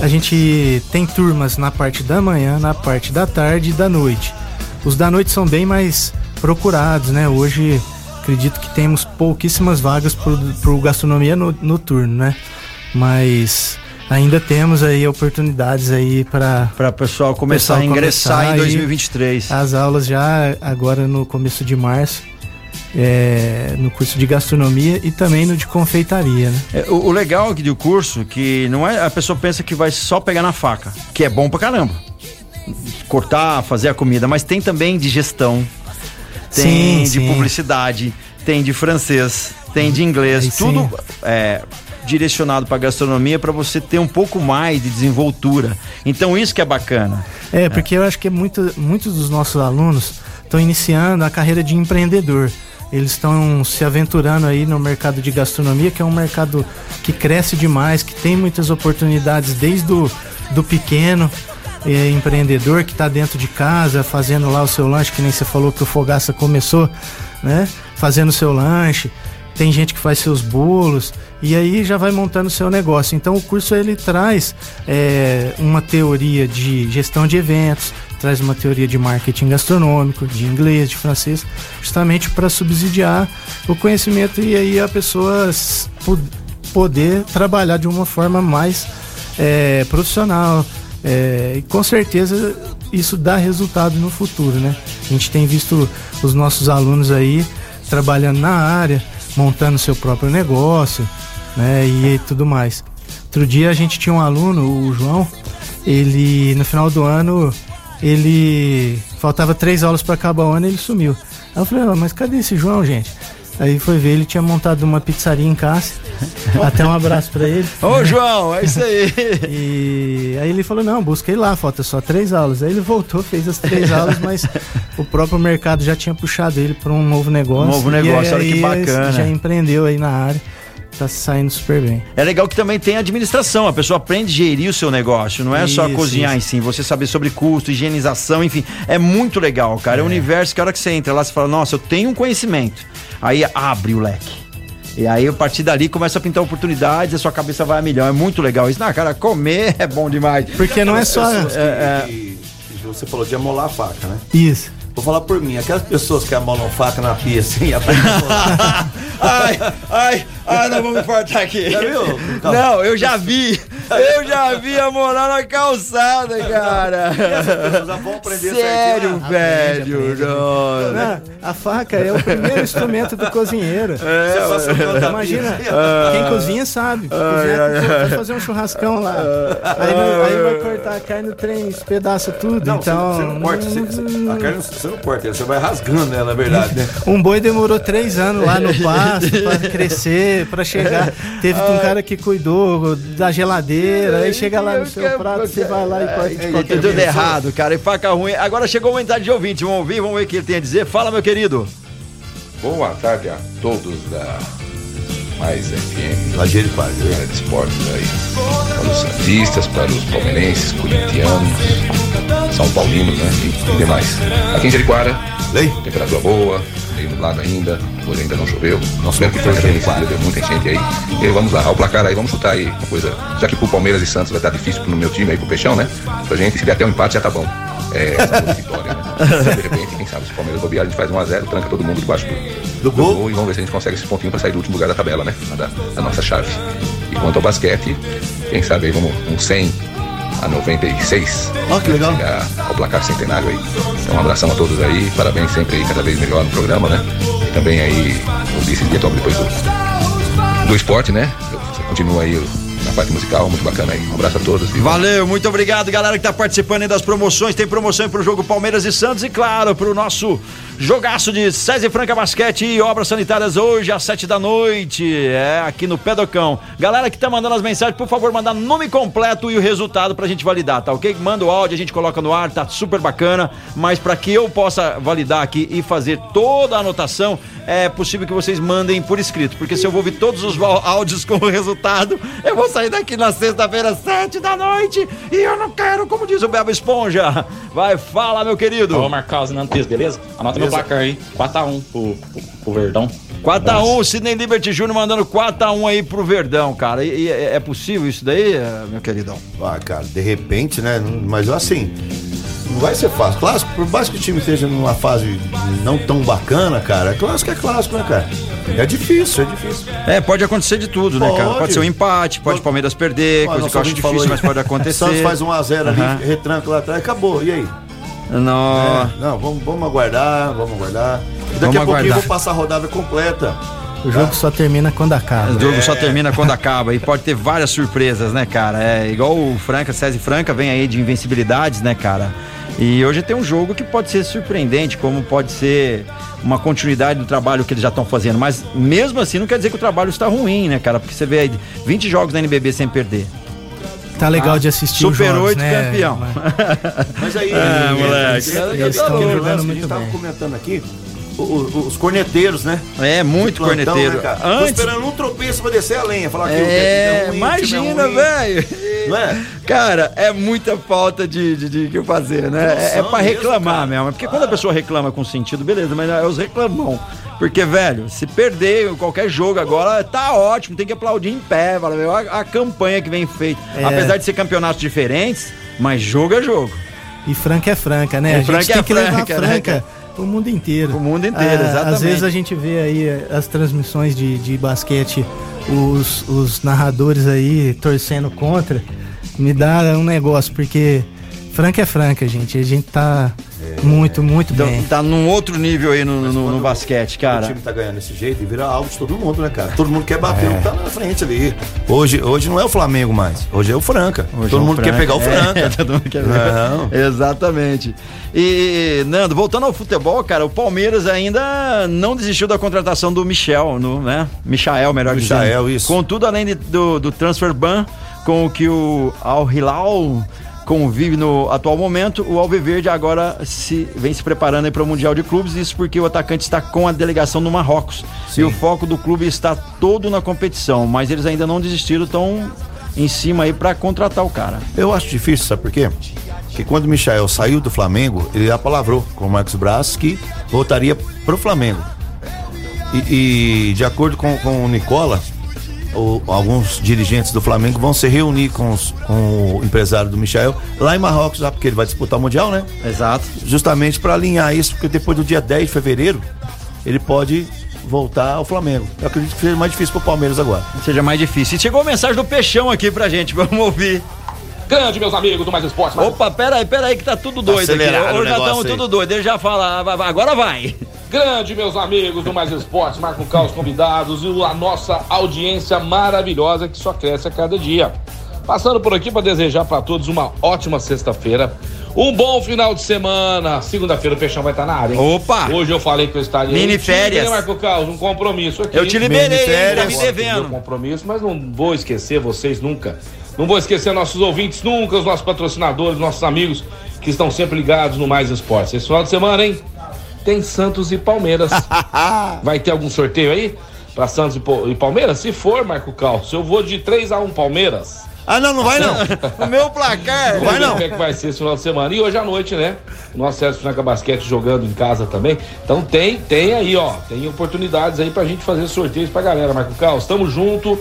a gente tem turmas na parte da manhã, na parte da tarde e da noite. Os da noite são bem mais procurados, né? Hoje acredito que temos pouquíssimas vagas para o gastronomia no- noturno, né? Mas ainda temos aí oportunidades aí para Pra pessoal começar Pessoal a ingressar começar em aí. 2023. as aulas já agora no começo de março. é, no curso de gastronomia e também no de confeitaria, né? É, o, o legal aqui do curso que não é a pessoa pensa que vai só pegar na faca, que é bom pra caramba. Cortar, fazer a comida, mas tem também de gestão, tem Sim, de sim. publicidade, tem de francês, tem de inglês, Aí tudo é, direcionado para gastronomia para você ter um pouco mais de desenvoltura. Então isso que é bacana. É, porque eu acho que muito, muitos dos nossos alunos estão iniciando a carreira de empreendedor. Eles estão se aventurando aí no mercado de gastronomia, que é um mercado que cresce demais, que tem muitas oportunidades desde o do pequeno é, empreendedor que está dentro de casa, fazendo lá o seu lanche, que nem você falou que o Fogaça começou, né? Fazendo o seu lanche. Tem gente que faz seus bolos e aí já vai montando o seu negócio. Então o curso ele traz é, uma teoria de gestão de eventos, traz uma teoria de marketing gastronômico, de inglês, de francês, justamente para subsidiar o conhecimento e aí a pessoa poder trabalhar de uma forma mais é, profissional. É, e com certeza isso dá resultado no futuro, né? A gente tem visto os nossos alunos aí trabalhando na área, montando seu próprio negócio, né? E tudo mais. Outro dia a gente tinha um aluno, o João, ele no final do ano ele faltava três aulas para acabar o ano e ele sumiu. Aí eu falei, "Ah, mas cadê esse João, gente? Aí foi ver, ele tinha montado uma pizzaria em Cássia. Até um abraço para ele. Ô João, é isso aí. E aí ele falou, não, busquei lá, falta só três aulas. Aí ele voltou, fez as três aulas, mas o próprio mercado já tinha puxado ele para um novo negócio. Um novo negócio, e olha que aí bacana. Já empreendeu aí na área, tá saindo super bem. É legal que também tem administração, a pessoa aprende a gerir o seu negócio, não é só Isso, cozinhar isso. em si, você saber sobre custo, higienização, enfim, é muito legal, cara. É, um universo que a hora que você entra lá, você fala, nossa, eu tenho um conhecimento. Aí abre o leque. E aí, a partir dali, começa a pintar oportunidades, a sua cabeça vai a milhão. É muito legal isso. Não, cara, comer é bom demais. Porque não é só. Que- é, que- que você falou de amolar a faca, né? Isso. Vou falar por mim, aquelas pessoas que amolam faca na pia assim, aprendem a amolar. ai, ai, ai, nós vamos cortar aqui. Já viu? Não, eu já vi. Eu já vi a morar na calçada, cara. aprender Sério, velho. não. Não, a faca é o primeiro instrumento do cozinheiro. Canto da Imagina, quem cozinha sabe. Cozinha, vai fazer um churrascão lá. Aí, não- aí vai cortar a carne, o trem despedaça tudo. Não, então, você, você não corta, você, você- a carne você não corta, você vai rasgando ela, na verdade, né? Um boi demorou três anos lá no pasto pra crescer, pra chegar. Teve um cara que cuidou da geladeira, aí chega lá no seu prato, você vai lá e corta de É, qualquer tudo errado, cara. E faca ruim. Agora chegou uma mensagem de ouvinte. Vamos ouvir, vamos ver o que ele tem a dizer. Fala, meu querido. Boa tarde a todos da Mais FM, quase. da área de esportes aí. Para os santistas, para os palmeirenses, corintianos, São Paulinos, né? E, e demais. Aqui em Jericoara, Lei? temperatura boa, meio nublado ainda, hoje ainda não choveu. Nossa, Espero que foi Jericoara. deu muita enchente aí. E vamos lá, o placar aí, vamos chutar aí uma coisa. Já que pro Palmeiras e Santos vai estar difícil pro meu time aí, pro Peixão, né? Pra gente, se der até um empate já tá bom. É, vitória, né? De repente, quem sabe, se o Palmeiras bobear, a gente faz 1x0, tranca todo mundo debaixo do, Do gol? e vamos ver se a gente consegue esse pontinho pra sair do último lugar da tabela, né? Da, da nossa chave. E quanto ao basquete, quem sabe aí vamos um 100 a 96. Ó, que legal. Ao placar centenário aí. Então um abração a todos aí, parabéns sempre aí, cada vez melhor no programa, né? E também aí, vi esse dia top depois do, do esporte, né? Continua aí na parte musical, muito bacana aí. Um abraço a todos. E Valeu, muito obrigado, galera que tá participando aí das promoções. Tem promoção pro jogo Palmeiras e Santos e, claro, pro nosso jogaço de César e Franca Basquete e Obras Sanitárias hoje às sete da noite. É, aqui no Pedocão. Galera que tá mandando as mensagens, por favor, mandar nome completo e o resultado pra gente validar, tá ok? Manda o áudio, a gente coloca no ar, tá super bacana. Mas pra que eu possa validar aqui e fazer toda a anotação, é possível que vocês mandem por escrito. Porque se eu vou ouvir todos os áudios com o resultado, eu vou sair daqui na sexta-feira, sete da noite, e eu não quero, como diz o Bebo Esponja. Vai, fala, meu querido. Ô, Marcos Nantes, beleza? Anota meu placar aí. 4x1 pro, pro, pro Verdão. 4x1, Sidney Liberty Júnior mandando 4x1 aí pro Verdão, cara. E, e é é possível isso daí, eh, meu queridão? Ah, cara, de repente, né? Mas assim, não vai ser fácil. Clássico, por mais que o time esteja numa fase não tão bacana, cara, clássico é clássico, né, cara? É difícil, é difícil. É, pode acontecer de tudo, né, cara? Pode. Pode ser um empate, pode o Palmeiras perder, Ó, coisa que eu acho difícil, mas pode acontecer. Santos faz 1x0 ali, Aham. retranca lá atrás, acabou. E aí? Não. É, não, vamos, vamos aguardar, vamos aguardar. Daqui Vamos a pouquinho eu vou passar a rodada completa. O jogo só termina quando acaba. O jogo só É. termina quando acaba e pode ter várias surpresas, né, cara? É igual o Franca, César Franca vem aí de invencibilidades, né, cara? E hoje tem um jogo que pode ser surpreendente, como pode ser uma continuidade do trabalho que eles já estão fazendo. Mas mesmo assim não quer dizer que o trabalho está ruim, né, cara? Porque você vê aí 20 jogos na NBB sem perder. Tá legal de assistir os Super jogos, 8 né? campeão. Mas aí, É, moleque. Eles, estão jogando muito gente tava bem. comentando aqui, o- o- os corneteiros, né? É, muito plantão, corneteiro. né, cara? Tô Antes. esperando um tropeço pra descer a lenha. Falar que É, é é imagina, ruim. velho. Não é? Cara, é muita falta de, de, de que fazer, né? É, é Noção pra mesmo, reclamar cara. mesmo. Porque quando a pessoa reclama com sentido, beleza, mas é os reclamão. Porque, velho, se perder qualquer jogo agora, tá ótimo, tem que aplaudir em pé, fala, meu, a, a campanha que vem feita. É. Apesar de ser campeonatos diferentes, mas jogo é jogo. E Franca é Franca, né? E a gente Franca tem é que levar Franca, né, Franca pro mundo inteiro. Pro mundo inteiro, Ah, exatamente. Às vezes a gente vê aí eh, as transmissões de, de basquete, os, os narradores aí torcendo contra. Me dá um negócio, porque Franca é Franca, gente. A gente tá muito, muito Então, bem. tá num outro nível aí no, no- no basquete, O cara. time tá ganhando desse jeito e vira alvo de todo mundo, né, cara? Todo mundo quer bater o que tá na frente ali. Hoje, hoje não é o Flamengo mais. Hoje é o Franca. Hoje todo é o mundo Franca. quer pegar o Franca. É, todo mundo quer Não. pegar. Exatamente. E, Nando, voltando ao futebol, cara, o Palmeiras ainda não desistiu da contratação do Michel, no, né? Michael, melhor Michael, dizendo. isso. Contudo, além de- do, do transfer ban, com o que o Al Hilal convive no atual momento, o Alviverde agora se, vem se preparando para o Mundial de Clubes, isso porque o atacante está com a delegação no Marrocos. E o foco do clube está todo na competição, mas eles ainda não desistiram, estão em cima aí para contratar o cara. Eu acho difícil, sabe por quê? Porque quando o Michael saiu do Flamengo, ele apalavrou com o Marcos Braz que voltaria pro Flamengo. E, e, de acordo com, com o Nicola, o- alguns dirigentes do Flamengo vão se reunir com, os- com o empresário do Michael lá em Marrocos, já porque ele vai disputar o Mundial, né? Exato. Justamente para alinhar isso, porque depois do dia 10 de fevereiro, ele pode voltar ao Flamengo. Eu acredito que seja mais difícil pro Palmeiras agora. Seja mais difícil. E chegou a mensagem do Peixão aqui pra gente, vamos ouvir. Grande, meus amigos do Mais Esporte. Mais Opa, peraí, peraí que tá tudo doido aqui. acelerado o Hoje já estamos tudo doido. Ele já fala, vai, agora vai. Grande, meus amigos do Mais Esportes, Marco Caos convidados e a nossa audiência maravilhosa que só cresce a cada dia. Passando por aqui para desejar para todos uma ótima sexta-feira, um bom final de semana. Segunda-feira o Peixão vai estar na área. hein? Opa! Hoje eu falei que eu estaria. Mini Eu te férias. liberei, Marco Caos, um compromisso aqui. Eu te liberei, tá me devendo. meu compromisso, mas não vou esquecer vocês nunca. Não vou esquecer nossos ouvintes nunca, os nossos patrocinadores, nossos amigos que estão sempre ligados no Mais Esportes. Esse final de semana, hein? Tem Santos e Palmeiras. Vai ter algum sorteio aí? Pra Santos e, Palmeiras? Se for, Marco Calço, eu vou de 3x1 Palmeiras. Ah, não, não vai não. O meu placar. Vamos ver Como é que vai ser esse final de semana. E hoje à noite, né? O nosso César Franca Basquete jogando em casa também. Então tem, tem aí, ó. Tem oportunidades aí pra gente fazer sorteios pra galera, Marco Carlos. Tamo junto.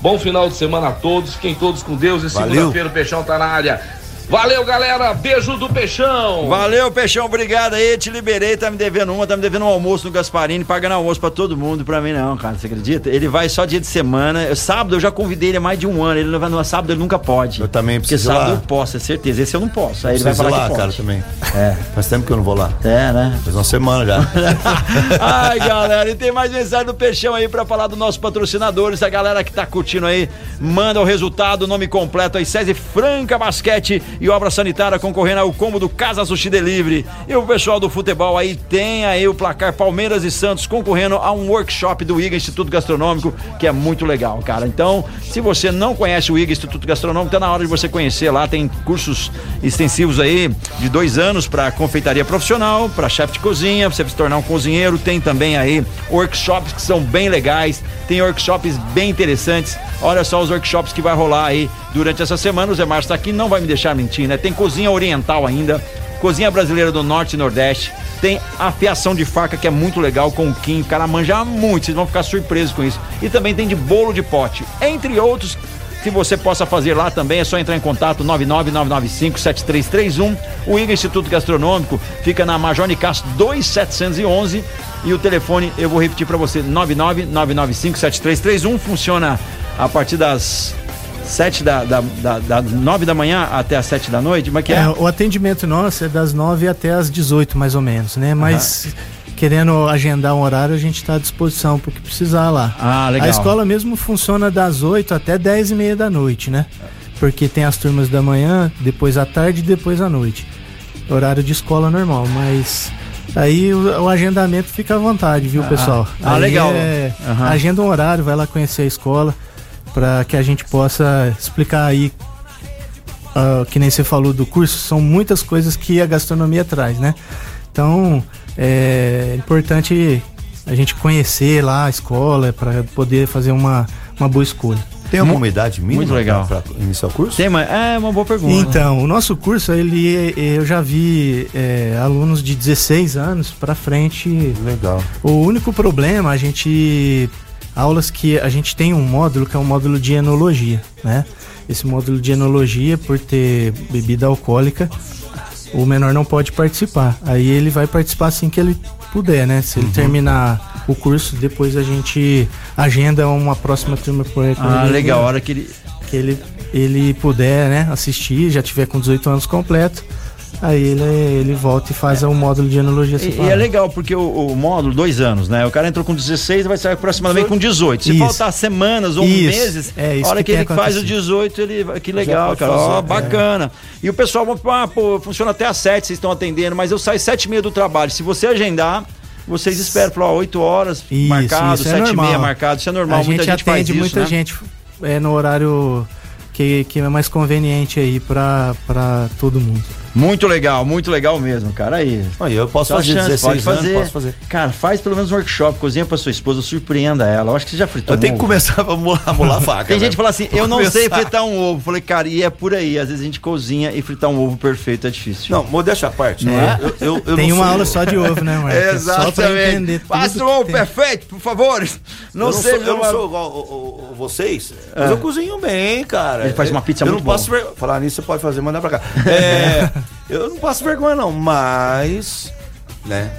Bom final de semana a todos. Fiquem todos com Deus. E segunda-feira o Peixão tá na área. Valeu, galera. Beijo do Peixão. Valeu, Peixão, obrigado aí, te liberei, tá me devendo uma, tá me devendo um almoço no Gasparini, pagando almoço pra todo mundo, pra mim não, cara, você acredita? Ele vai só dia de semana, eu- sábado eu já convidei ele há mais de um ano, ele não vai no sábado, ele nunca pode. Eu também Porque preciso ir sábado lá. eu posso, é certeza, esse eu não posso, aí ele vai falar lá, que cara, pode. também. É. Faz tempo que eu não vou lá. É, né? Faz uma semana já. Ai, galera, e tem mais mensagem do Peixão aí pra falar dos nossos patrocinadores. A galera que tá curtindo aí, manda o resultado, o nome completo aí, SESI Franca Basquete e Obra Sanitária concorrendo ao combo do Casa Sushi Delivery. E o pessoal do futebol aí tem aí o placar Palmeiras e Santos concorrendo a um workshop do IGA Instituto Gastronômico, que é muito legal, cara. Então, se você não conhece o IGA Instituto Gastronômico, tá na hora de você conhecer lá. Tem cursos extensivos aí de dois anos para confeitaria profissional, para chefe de cozinha, pra você se tornar um cozinheiro. Tem também aí workshops que são bem legais, tem workshops bem interessantes. Olha só os workshops que vai rolar aí durante essa semana. O Zé Márcio tá aqui, não vai me deixar mentir, né? Tem cozinha oriental ainda, cozinha brasileira do norte e nordeste. Tem afiação de faca que é muito legal com o Kim, o cara manja muito, vocês vão ficar surpresos com isso. E também tem de bolo de pote, entre outros que você possa fazer lá também, é só entrar em contato 999957331. O IGA Instituto Gastronômico fica na Major Nicasso 2711 e o telefone eu vou repetir para você 999957331 funciona a partir das 7 da, da, da, da 9 da manhã até as 7 da noite, mas que é, É, o atendimento nosso é das 9 até as 18, mais ou menos, né? Mas querendo agendar um horário, a gente está à disposição para o que precisar lá. Ah, legal. A escola mesmo funciona das 8 até 10 e meia da noite, né? Porque tem as turmas da manhã, depois à tarde e depois à noite. Horário de escola normal, mas aí o, o agendamento fica à vontade, viu, pessoal? ah, Aí legal. é- Aham. Agenda um horário, vai lá conhecer a escola para que a gente possa explicar aí ah, que nem você falou do curso, são muitas coisas que a gastronomia traz, né? Então é importante a gente conhecer lá a escola para poder fazer uma, uma boa escolha. Tem alguma idade mínima muito legal. pra iniciar o curso? Tem, mas é uma boa pergunta. Então, o nosso curso, ele eu já vi é, alunos de 16 anos para frente. Legal. O único problema, a gente. Aulas que a gente tem um módulo que é um módulo de enologia, né? Esse módulo de enologia, por ter bebida alcoólica, o menor não pode participar. Aí ele vai participar assim que ele puder, né? Se Uhum. ele terminar o curso, depois a gente agenda uma próxima turma por Ah, legal. A hora que ele. que ele, ele puder, né, assistir, já tiver com 18 anos completo, aí ele, ele volta e faz o módulo de enologia E, e é legal, porque o, o módulo, dois anos, né? O cara entrou com 16 e vai sair aproximadamente com 18. Se Isso. faltar semanas ou Isso. meses, É, a hora que que, ele faz o acontecido. 18, ele. vai- Que legal, cara. Ó, fazer, é. bacana. E o pessoal ah, pô, funciona até às 7, vocês estão atendendo, mas eu saio 7 e meia do trabalho. Se você agendar. Vocês esperam, falar, ó, 8 horas Isso, marcado, isso é 7 e meia marcado, isso é normal, a muita gente gente faz atende isso, muita né? gente é, no horário que, que é mais conveniente aí pra todo mundo. Muito legal, muito legal mesmo, cara. Aí. Aí eu posso fazer chance, 16 pode fazer. anos, posso fazer. Cara, faz pelo menos um workshop, cozinha pra sua esposa, surpreenda ela. Eu acho que você já fritou Eu tenho um que começar a molar, a molar a faca. Tem gente velho. que fala assim, Vou eu não sei começar. fritar um ovo. Falei, cara, e é por aí. Às vezes a gente cozinha e fritar um ovo perfeito é difícil. Não, modéstia à parte. Não né? é? Eu, eu- eu tem não uma sou- aula só de ovo, né, Marcos? É Só pra entender Exatamente. Faça um que ovo tem. perfeito, por favor. Não, eu não seja sou, eu não sou igual o- o- o- vocês, mas eu cozinho bem, cara. Ele faz uma pizza eu muito não posso Falar nisso, você pode fazer, mandar pra cá. É, eu não passo vergonha, não, mas. Né?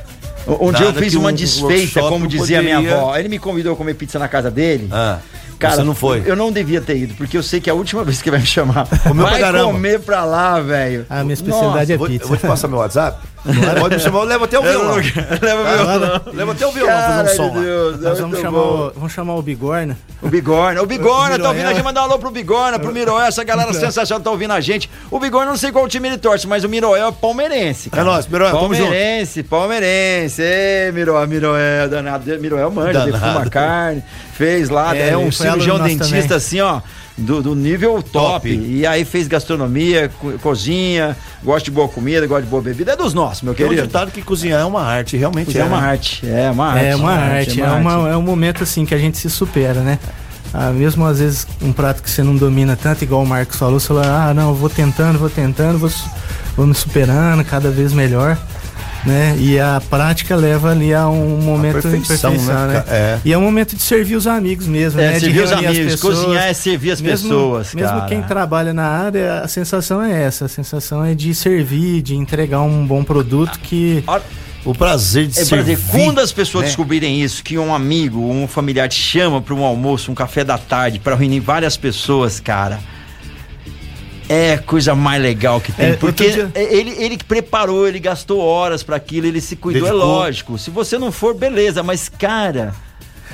Um dia eu fiz uma um desfeita, como dizia minha poderia- avó. Ele me convidou a comer pizza na casa dele. Ah, Cara, você não foi. Eu não devia ter ido, porque eu sei que é a última vez que vai me chamar. Comeu pra vai caramba. comer pra lá, velho. A minha especialidade Eu é vou, eu pizza. vou te passar meu WhatsApp. Pode me chamar, eu levo até o violão. Leva meu. Leva até o violão pra fazer um som. Deus, Nós vamos chamar, o, vamos chamar o Bigorna. O Bigorna. O Bigorna, tá ouvindo a gente? Mandar um alô pro Bigorna, pro Miroé, essa galera sensacional tá ouvindo a gente. O Bigorna, não sei qual time ele torce, mas o Miroé é palmeirense. cara. É nóis, Miroé, tamo junto. Palmeirense, palmeirense. Ê, Miroé, Miroé, danado. Miroé manja, Danado. defuma carne, fez lá, É, é, um ele cirurgião nosso dentista também. assim, ó. Do, do nível top. Top. E aí fez gastronomia, co- cozinha, gosta de boa comida, gosta de boa bebida. É dos nossos, meu Tem um querido. ditado que cozinhar é uma arte, realmente Cozinhar é. é uma arte. É uma arte. É uma arte, é, arte. uma, é um momento assim que a gente se supera, né? Ah, mesmo às vezes um prato que você não domina tanto, igual o Marcos falou, você fala, ah, não, vou tentando, vou tentando, vou, vou me superando cada vez melhor, né? E a prática leva ali a um momento de perfeição, perfeição, né, né? É. E é um momento de servir os amigos mesmo, É, né? servir de os amigos, pessoas. cozinhar é servir as mesmo, pessoas, Mesmo cara. quem trabalha na área, a sensação é essa, a sensação é de servir, de entregar um bom produto que O prazer de É servir. prazer. Quando as pessoas né? descobrirem isso, que um amigo, um familiar te chama para um almoço, um café da tarde, para reunir várias pessoas, cara. É a coisa mais legal que tem. É, porque dia- ele, ele que preparou, ele gastou horas para aquilo, ele se cuidou, é Dedicou. lógico. Se você não for, beleza, mas, cara,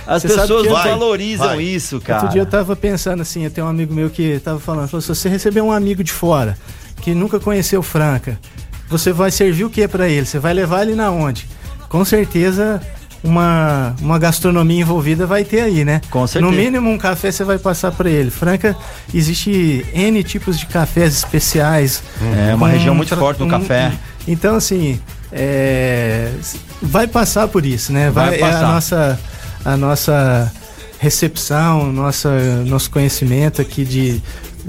as Você pessoas vai, valorizam vai. isso, cara. Outro dia eu tava pensando assim, eu tenho um amigo meu que tava falando, falou, se você receber um amigo de fora, que nunca conheceu Franca, você vai servir o que pra ele? Você vai levar ele na onde? Com certeza uma, uma gastronomia envolvida vai ter aí, né? Com certeza. No mínimo um café você vai passar pra ele. Franca, existe N tipos de cafés especiais. É uma região muito forte no um- café. Então, assim, é, vai passar por isso, né? Vai Vai, é passar. a nossa, a nossa recepção, nossa, nosso conhecimento aqui de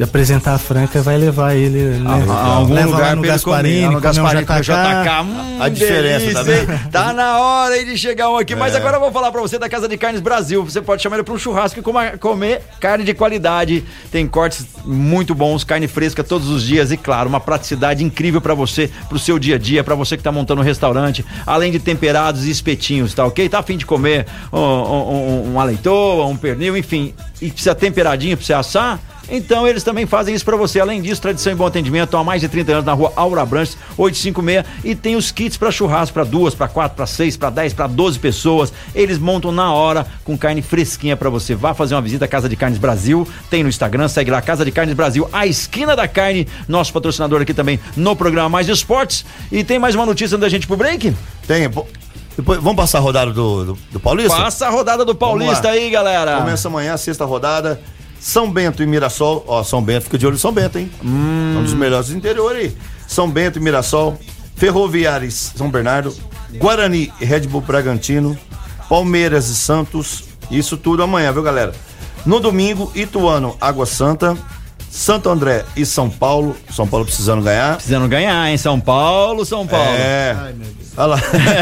apresentar a Franca vai levar ele, né? A, a algum Leva lugar no comer. Gasparini, no um Gasparini o JK. JK. Hum, A diferença, delícia, tá hein? Tá na hora aí de chegar um aqui. Mas É. agora eu vou falar pra você da Casa de Carnes Brasil. Você pode chamar ele pra um churrasco e comer carne de qualidade. Tem cortes muito bons, carne fresca todos os dias e, claro, uma praticidade incrível pra você, pro seu dia a dia, pra você que tá montando um restaurante. Além de temperados e espetinhos, tá ok? Tá afim de comer um, um, um, uma leitoa, um pernil, enfim. E precisa temperadinho pra você assar? Então eles também fazem isso pra você. Além disso, tradição e bom atendimento, há mais de 30 anos na rua Aura Branches, 856 e tem os kits pra churrasco pra duas, pra quatro, pra seis, pra dez, pra 12 pessoas. Eles montam na hora com carne fresquinha pra você. Vá fazer uma visita à Casa de Carnes Brasil, tem no Instagram, segue lá Casa de Carnes Brasil, a esquina da carne, nosso patrocinador aqui também no programa Mais Esportes. E tem mais uma notícia da gente pro break? Tem. Depois, vamos passar a rodada do, do, do Paulista? Passa a rodada do Paulista aí, galera. Começa amanhã, a sexta rodada. São Bento e Mirassol. Ó, São Bento, fica de olho em São Bento, hein? Um dos melhores do interior aí. São Bento e Mirassol. Ferroviários São Bernardo. Guarani e Red Bull Bragantino. Palmeiras e Santos. Isso tudo amanhã, viu, galera? No domingo, Ituano, Água Santa. Santo André e São Paulo. São Paulo precisando ganhar. Precisando ganhar, hein? São Paulo, São Paulo. É. Olha lá.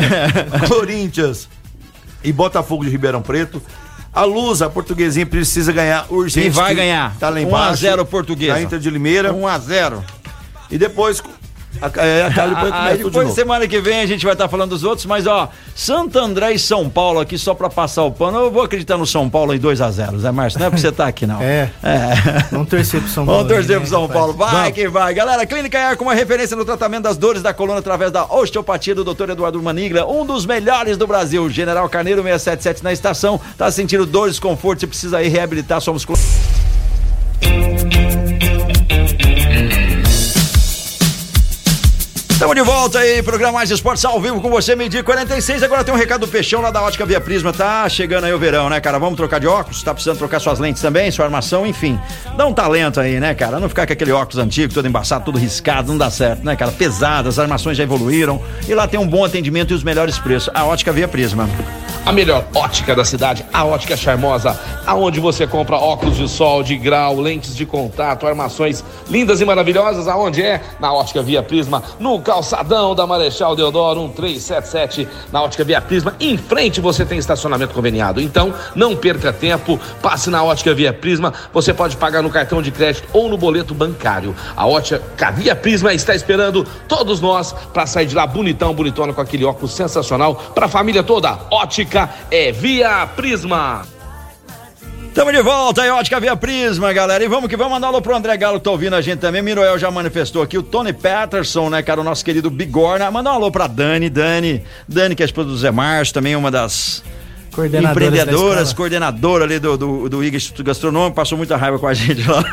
Corinthians e Botafogo de Ribeirão Preto. A Luz, a portuguesinha, precisa ganhar urgente. E vai ganhar. Tá lá 1 a embaixo. 0 portuguesa. Da Inter de Limeira. 1 a 0 E depois. A, é, a Cali depois Aí começa tudo de depois, semana que vem, a gente vai estar falando dos outros, mas ó, Santo André e São Paulo aqui, só pra passar o pano, eu vou acreditar no São Paulo em 2 a 0 Zé Márcio, não é porque você tá aqui, não. É. É. Vamos torcer pro São Paulo. Vamos torcer aí, pro né, São rapaz? Paulo. Vai Vamos. que vai. Galera, Clínica Ar com uma referência no tratamento das dores da coluna através da osteopatia do Dr. Eduardo Manigla, um dos melhores do Brasil. General Carneiro 677 na estação. Tá sentindo dor, desconforto, você precisa aí reabilitar sua musculatura. Estamos de volta aí, programa Mais Esportes ao vivo com você, meio-dia e 46. Agora tem um recado do Peixão lá da Ótica Via Prisma. Tá chegando aí o verão, né, cara? Vamos trocar de óculos? Tá precisando trocar suas lentes também, sua armação, enfim. Dá um talento aí, né, cara? Não ficar com aquele óculos antigo, todo embaçado, tudo riscado, não dá certo, né, cara? Pesado, as armações já evoluíram. E lá tem um bom atendimento e os melhores preços. A Ótica Via Prisma. A melhor ótica da cidade, a Ótica Charmosa, aonde você compra óculos de sol, de grau, lentes de contato, armações lindas e maravilhosas. Aonde é? Na Ótica Via Prisma, no calçadão da Marechal Deodoro 1377, na Ótica Via Prisma. Em frente você tem estacionamento conveniado. Então, não perca tempo, passe na Ótica Via Prisma. Você pode pagar no cartão de crédito ou no boleto bancário. A Ótica Via Prisma está esperando todos nós para sair de lá bonitão, bonitona com aquele óculos sensacional para a família toda. Ótica é Via Prisma. Tamo de volta aí, Ótica Via Prisma, galera. E vamos que vamos mandar um alô pro André Galo que tá ouvindo a gente também. Miroel já manifestou aqui. O Tony Patterson, né, cara? O nosso querido Bigorna. Mandar um alô pra Dani, Dani. Dani, que é a esposa do Zé Márcio, também uma das empreendedoras, coordenadora ali do, do, do IGA Instituto Gastronômico, passou muita raiva com a gente lá.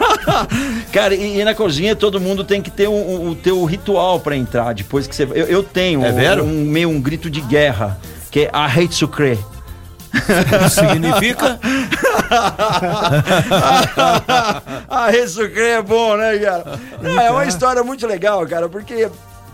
Cara, e, e na cozinha todo mundo tem que ter o um, um, teu ritual pra entrar depois que você. Eu, eu tenho É um, um meio um grito de guerra, que é sucre. Significa? a hate sucre é bom, né, cara? Não, é uma história muito legal, cara, porque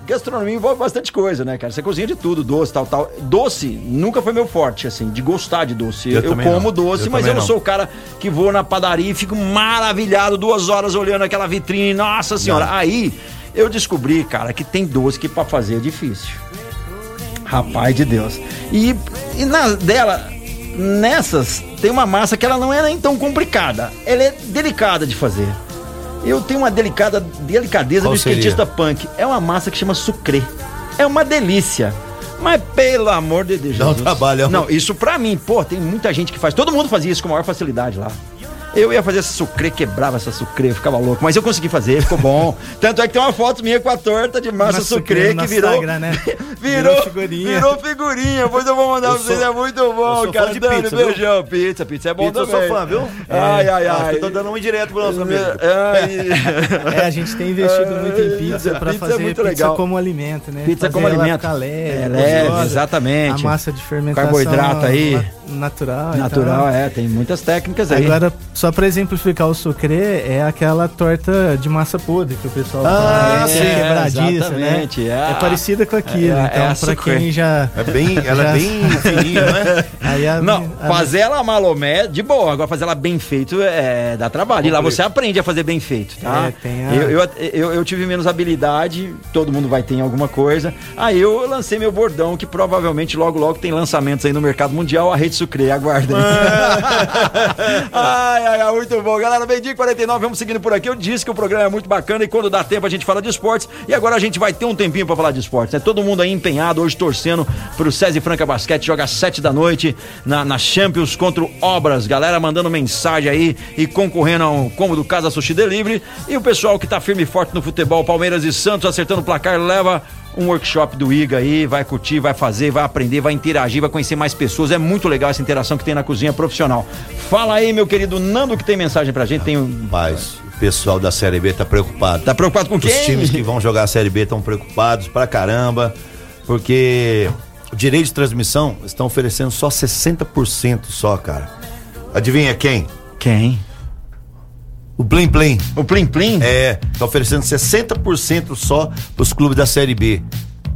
gastronomia envolve bastante coisa, né, cara? Você cozinha de tudo, doce, tal, tal. Doce nunca foi meu forte, assim, de gostar de doce. Eu Eu, como não. doce, Eu mas eu não não. sou o cara que vou na padaria e fico maravilhado duas horas olhando aquela vitrine. Nossa senhora. Aí eu descobri, cara, que tem doce que pra fazer é difícil. Rapaz de Deus. E, e na dela, nessas, tem uma massa que ela não é nem tão complicada. Ela é delicada de fazer. Eu tenho uma delicada delicadeza Qual do skatista punk. É uma massa que chama sucre. É uma delícia. Mas pelo amor de Deus. Dá um trabalho, Não, isso pra mim, pô, tem muita gente que faz. Todo mundo fazia isso com maior facilidade lá. Eu ia fazer essa sucre, quebrava essa sucre, eu ficava louco. Mas eu consegui fazer, ficou bom. Tanto é que tem uma foto minha com a torta de massa Uma sucre sucre no que virou. Instagram, né? virou, Virou figurinha. virou figurinha. Depois eu vou mandar Eu pra vocês, sou- é muito eu bom, cara. de pizza, beijão. Pizza, pizza é bom Pizza eu também. sou fã, viu? Ai, ai, ai. que eu tô dando um indireto pro nosso amigo. Ai. É, a gente tem investido muito em pizza Pizza para é fazer muito pizza legal. como alimento, né? Pizza Fazer como alimento. leve, É leve, exatamente. A massa de fermentação. Carboidrato aí. Na- Natural. Natural, é, tem muitas técnicas aí. Agora, só para exemplificar o sucre, é aquela torta de massa podre que o pessoal Ah, faz, sim, que é quebradiça, exatamente, né? é. É parecida com aquilo. É, é então, a para sucre. quem já. É bem, ela Já- é bem fininha, né? Aí a- Não, a- fazer ela malomé, de boa. Agora fazer ela bem feito é dá trabalho. E lá você aprende a fazer bem feito, tá? É, tem a- eu, eu, eu, eu tive menos habilidade, todo mundo vai ter em alguma coisa. Aí eu lancei meu bordão, que provavelmente logo logo tem lançamentos aí no mercado mundial, a rede Sucre, aguardem. ai, ai, ai, muito bom. Galera, meio-dia e 49, vamos seguindo por aqui. Eu disse que o programa é muito bacana e quando dá tempo a gente fala de esportes. E agora a gente vai ter um tempinho pra falar de esportes, né? Todo mundo aí empenhado, hoje torcendo pro César Franca Basquete, joga às 7 da noite na, na Champions contra o Obras. Galera mandando mensagem aí e concorrendo ao combo do Casa Sushi Delivery. E o pessoal que tá firme e forte no futebol, Palmeiras e Santos acertando o placar, leva um workshop do IGA aí, vai curtir, vai fazer, vai aprender, vai interagir, vai conhecer mais pessoas. É muito legal essa interação que tem na cozinha profissional. Fala aí, meu querido Nando, que tem mensagem pra gente. Tem um. Mas o pessoal da Série B tá preocupado. Tá preocupado com Os quem? times que vão jogar a Série B estão preocupados pra caramba, porque o direito de transmissão estão oferecendo só 60% só, cara. Adivinha quem? Quem? O Plim Plim. O Plim Plim? É, tá oferecendo 60% só pros clubes da Série B.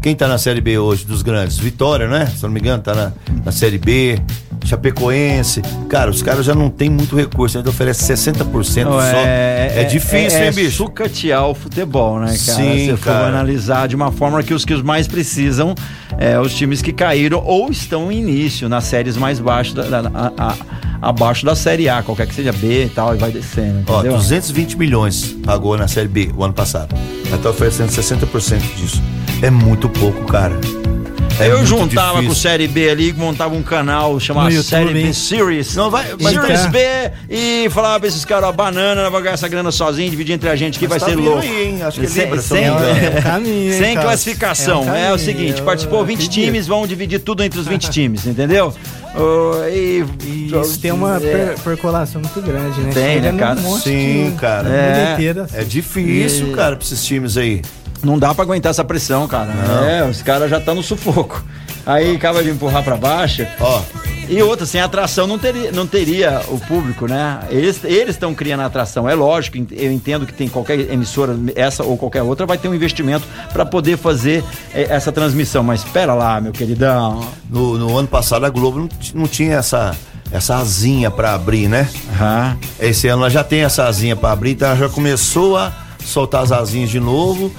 Quem tá na Série B hoje dos grandes? Vitória, né? Se eu não me engano, tá na, na Série B. Chapecoense. Cara, os caras já não tem muito recurso, ainda oferece 60% só. É, difícil, é, hein, bicho? sucatear o futebol, né, cara? Sim, Se for analisar de uma forma que os que os mais precisam é os times que caíram ou estão em início nas séries mais baixas, da, da- a- a- abaixo da Série A, qualquer que seja B e tal, e vai descendo, Ó, entendeu? 220 milhões pagou na Série B o ano passado. Tá oferecendo 60% disso. É muito pouco, cara. É eu juntava difícil. com Série B ali, montava um canal chamado Série B? Series. Não vai- mas Series tá. B e falava pra esses caras, ó, banana, vai ganhar essa grana sozinho, dividir entre a gente que Mas vai tá ser louco. aí, hein? Acho que é Sem- Libra, sem- engano. É um caminho, Sem classificação. É um É, o caminho, seguinte, participou 20 acredito. times, vão dividir tudo entre os 20 times, entendeu? Ô, e, E isso tem uma é, per- percolação muito grande, né? Tem, Chega né, cara? Sim, de cara. É. bilheteira. É difícil, E- cara, pra esses times aí. Não dá pra aguentar essa pressão, cara. É, os caras já estão no sufoco. Aí acaba de empurrar pra baixo. Ó, E outra, sem atração não teria, não teria o público, né? Eles estão criando atração. É lógico, eu entendo que tem qualquer emissora, essa ou qualquer outra, vai ter um investimento para poder fazer eh, essa transmissão. Mas espera lá, meu queridão. no, no ano passado a Globo não, não tinha essa, essa asinha pra abrir, né? Aham. Esse ano ela já tem essa asinha pra abrir, então ela já começou a soltar as asinhas de novo.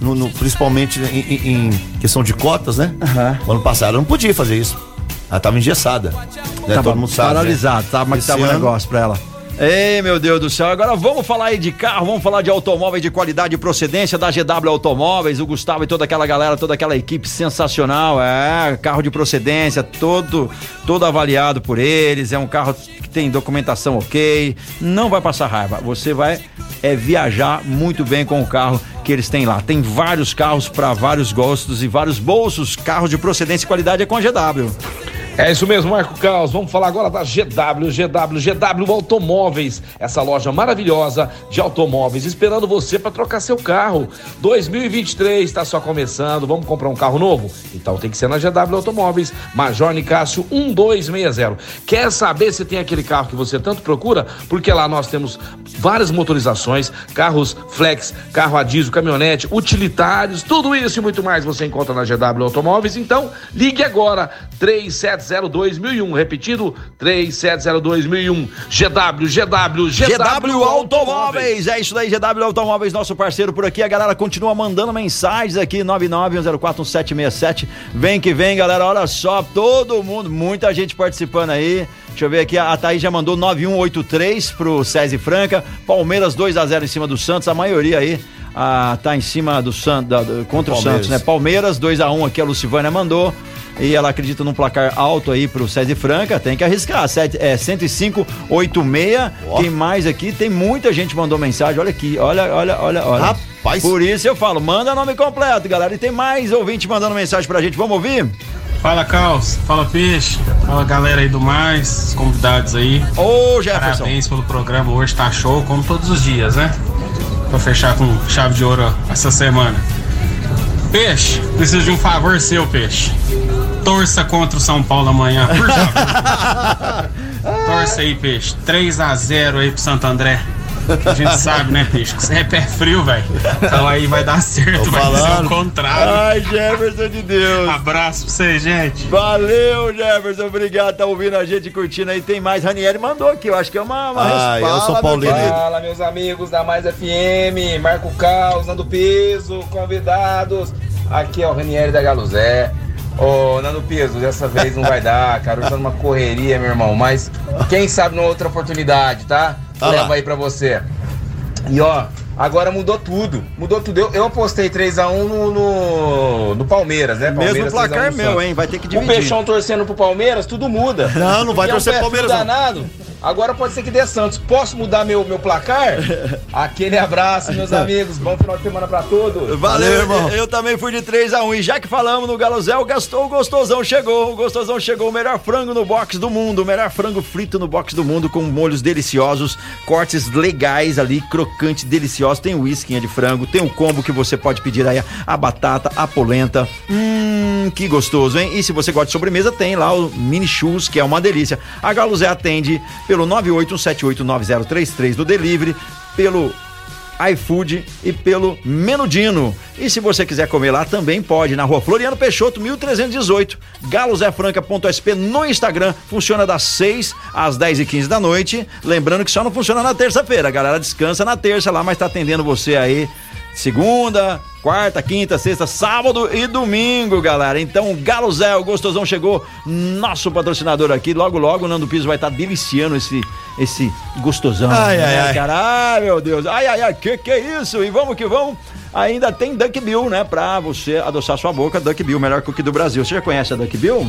no- no- principalmente em, em- em questão de cotas, né? O ano passado não podia fazer isso. Ela tava engessada. Né? Tava Todo mundo sabe. né? paralisado, é Esse tava o ano- negócio pra ela. Ei, meu Deus do céu. Agora vamos falar aí de carro, vamos falar de automóveis de qualidade e procedência da GW Automóveis, o Gustavo e toda aquela galera, toda aquela equipe sensacional. É, carro de procedência, todo, todo avaliado por eles. É um carro que tem documentação ok, não vai passar raiva. Você vai é, viajar muito bem com o carro que eles têm lá. Tem vários carros para vários gostos e vários bolsos. Carros de procedência e qualidade é com a GW. É isso mesmo, Marco Caos. Vamos falar agora da GW, GW, GW Automóveis. Essa loja maravilhosa de automóveis esperando você para trocar seu carro. 2023 está só começando. Vamos comprar um carro novo? Então tem que ser na GW Automóveis. Major Nicásio 1260. Quer saber se tem aquele carro que você tanto procura? Porque lá nós temos várias motorizações, carros flex, carro a diesel, caminhonete, utilitários, tudo isso e muito mais você encontra na GW Automóveis. Então, ligue agora 3702.001, repetido 3702.001. GW, GW, GW, GW Automóveis, é isso daí, GW Automóveis, nosso parceiro por aqui. A galera continua mandando mensagens aqui, 991041767. Vem que vem, galera. Olha só, todo mundo, muita gente participando aí. Deixa eu ver aqui, a Thaís já mandou 9183 pro César Franca. Palmeiras 2 a 0 em cima do Santos, a maioria aí. Ah, tá em cima do Santos, contra o Palmeiras. Santos, né? Palmeiras 2 a 1 aqui, a Lucivânia mandou. E ela acredita num placar alto aí pro César Franca, tem que arriscar. Sete, é 10586. Ó. Quem mais aqui? Tem muita gente que mandou mensagem. Olha aqui, olha, olha, olha, olha. Rapaz. Por isso eu falo, manda nome completo, galera. E tem mais ouvinte mandando mensagem pra gente. Vamos ouvir? Fala Caos, fala Peixe, fala galera aí do mais, os convidados aí. Ô, Jefferson. Parabéns pelo programa, hoje tá show, como todos os dias, né? Pra fechar com chave de ouro essa semana. Peixe, preciso de um favor seu, Peixe. Torça contra o São Paulo amanhã, por favor. Torça aí, Peixe. 3 a 0 aí pro Santo André. A gente sabe, né, Peixe? Que você é pé frio, velho. Então aí vai dar certo, Tô vai ser falando. o contrário. Ai, Jefferson de Deus. Abraço pra vocês, gente. Valeu, Jefferson. Obrigado, tá ouvindo a gente curtindo aí. Tem mais. Ranieri mandou aqui, eu acho que é uma, uma Ah, eu resposta, sou meu paulino. Fala, meus amigos da Mais FM, Marco Caos, Nando Peso, convidados. Aqui é o Ranieri da Galuzé. Ô, Nando Peso, dessa vez não vai dar, cara. Eu tô numa correria, meu irmão. Mas quem sabe numa outra oportunidade, tá? Lá. Leva aí pra você. E ó, agora mudou tudo. Mudou tudo. Eu, eu apostei 3x1 no, no, no Palmeiras, né? Mesmo Palmeiras placar 3 a 1 no meu, Santos. hein? Vai ter que O dividir. Peixão torcendo pro Palmeiras, tudo muda. Não, não vai é torcer pro Palmeiras, não. Agora pode ser que dê Santos. Posso mudar meu, meu placar? Aquele abraço, meus amigos. Bom final de semana pra todos. Valeu, irmão. Eu, eu também fui de 3x1. E já que falamos no Galo Zé, o, gastou, o Gostosão chegou. O Gostosão chegou. O melhor frango no box do mundo. O melhor frango frito no box do mundo. Com molhos deliciosos. Cortes legais ali. Crocante, delicioso. Tem whisky de frango. Tem o combo que você pode pedir aí. A batata, a polenta. Hum, que gostoso, hein? E se você gosta de sobremesa, tem lá o mini churros, que é uma delícia. A Galo Zé atende pelo 981789033 do delivery. Pelo iFood e pelo Menudino. E se você quiser comer lá, também pode, na rua Floriano Peixoto, 1318, galozefranca.sp no Instagram. Funciona das 6 às 10 e 15 da noite. Lembrando que só não funciona na terça-feira. A galera descansa na terça lá, mas tá atendendo você aí segunda, quarta, quinta, sexta, sábado e domingo, galera. Então, Galo Zé, o Gostosão chegou, nosso patrocinador aqui. Logo, logo, o Nando Piso vai estar deliciando esse, esse gostosão. Ai, né, ai. cara? Ai, meu Deus. Ai, ai, ai, que que é isso? E vamos que vamos. Ainda tem Duck Bill, né? Pra você adoçar sua boca. Duck Bill, o melhor cookie do Brasil. Você já conhece a Duck Bill?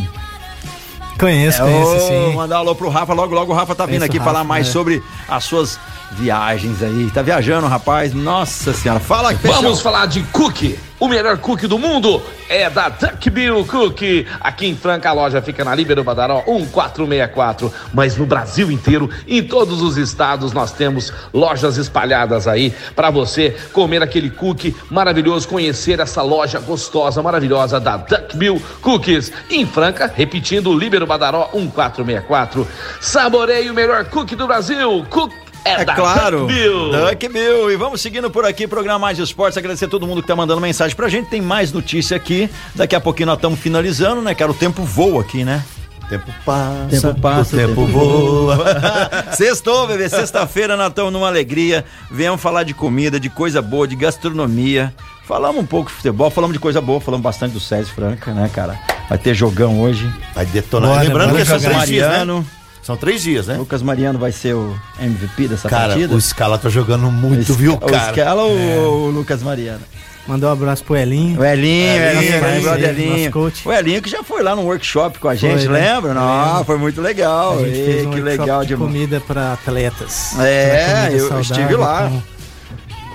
Conheço, Ô, conheço sim. Mandar um alô pro Rafa. Logo, logo o Rafa tá vindo aqui o falar Rafa, mais é. sobre as suas viagens aí. Tá viajando, rapaz? Nossa senhora. Fala. Vamos falar de cookie. O melhor cookie do mundo é da Duck Bill Cookie. Aqui em Franca, a loja fica na Líbero Badaró 1464. Mas no Brasil inteiro, em todos os estados, nós temos lojas espalhadas aí para você comer aquele cookie maravilhoso, conhecer essa loja gostosa, maravilhosa da Duck Bill Cookies. Em Franca, repetindo, Líbero Badaró 1464. Saboreie o melhor cookie do Brasil. Cook é, É da claro, Duck Bill. Duck Bill. E vamos seguindo por aqui, programa Mais Esportes. Agradecer a todo mundo que tá mandando mensagem pra gente. Tem mais notícia aqui. Daqui a pouquinho nós estamos finalizando, né? Cara, o tempo voa aqui, né? Tempo passa, Tempo passa, o tempo, tempo voa. Sextou, bebê. Sexta-feira nós estamos numa alegria. Viemos falar de comida, de coisa boa, de gastronomia. Falamos um pouco de futebol, falamos de coisa boa, falamos bastante do César Franca, né, cara? Vai ter jogão hoje. Vai detonar. Bora, Lembrando bora que são jogar. três dias, né? São três dias, né? Lucas Mariano vai ser o MVP dessa Cara, partida. o Scala tá jogando muito, viu, O cara? Scala ou o Lucas Mariano? Mandar um abraço pro Elinho. O Elinho, Elinho, Elinho, Elinho, Elinho, brother Elinho, Elinho. nosso coach. O Elinho que já foi lá no workshop com a gente, Foi, né? lembra? Não, foi muito legal. A gente Ê, fez um que legal de comida para atletas. É, eu saudável, estive lá. Com,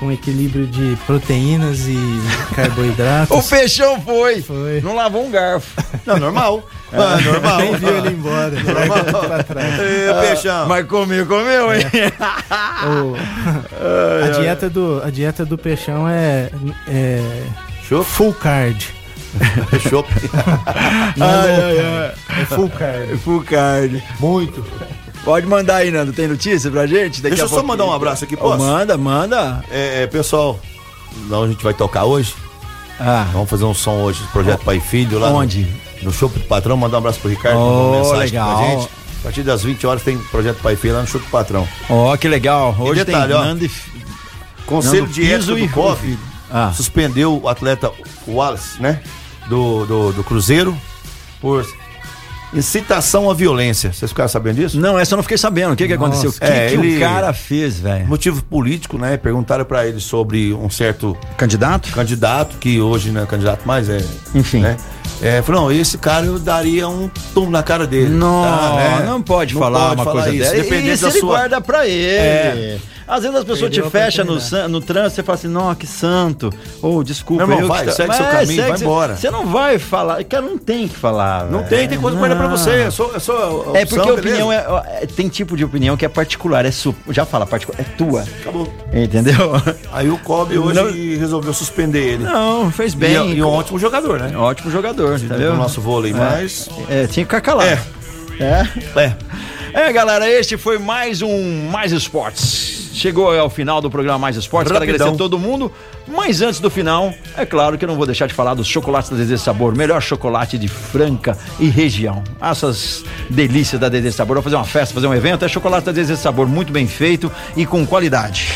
com equilíbrio de proteínas e carboidratos. O Peixão foi. Foi. Não lavou um garfo. Não, normal. Ah, normal. Nem viu ele embora. pra trás. Ê, peixão. Mas comeu, comeu, hein? O- a, dieta do, a dieta do peixão é, é Show. full card. Fechou. Não Ai, é, ai, é full card. Full card. Muito. Pode mandar aí, Nando. Tem notícia pra gente? Daqui Deixa eu só pouquinho. mandar um abraço aqui, posso? Manda, manda. É, é, pessoal, onde a gente vai tocar hoje, Ah, vamos fazer um som hoje, projeto Pai e Filho lá. no- onde? No, show do patrão, mandar um abraço pro Ricardo, Oh, mandou mensagem legal. pra gente. A partir das 20 horas tem projeto Pai e Filho lá no show do patrão. Ó, que legal. Hoje detalhe, tem ó. Nando e... Conselho Nando de ética e do COF. Ah. suspendeu o atleta Wallace, né? Do, do, do Cruzeiro por incitação à violência. Vocês ficaram sabendo disso? Não, essa eu não fiquei sabendo. O que, que aconteceu? O que, É, que ele- o cara fez, velho? Motivo político, né? Perguntaram pra ele sobre um certo Candidato? candidato, que hoje não é candidato mais, é. Enfim. Né? É, falou, não, esse cara eu daria um tum na cara dele. Não, tá, né? não pode Não falar pode uma falar coisa isso, dessa. Isso da ele sua. guarda pra ele. É. Às vezes as pessoas Perdeu te fecham no, no trânsito e fala assim, não, que santo. Ou desculpa. Meu irmão, que vai, tá- segue Mas seu caminho, segue vai embora. Você não vai falar. Cara, não tem que falar. Não velho. tem, tem coisa que guarda pra Não. você. É só, é só É opção, porque a opinião é, é- Tem tipo de opinião que é particular, é sua. Já fala, particular, é tua. Acabou. Entendeu? Aí o Kobe hoje Não- resolveu suspender ele. Não, fez E, bem. é- e um ótimo jogador, né? Ótimo jogador, Do entendeu? nosso vôlei, mas. É, tinha que ficar calado. É. É. É. É, galera, este foi mais um Mais Esportes. Chegou ao final do programa Mais Esportes. Quero Rapidão. agradecer a todo mundo. Mas antes do final, é claro que eu não vou deixar de falar dos chocolates da Desejo Sabor. Melhor chocolate de Franca e região. Essas delícias da Desejo Sabor. Vou fazer uma festa, fazer um evento. É chocolate da Desejo Sabor, muito bem feito e com qualidade.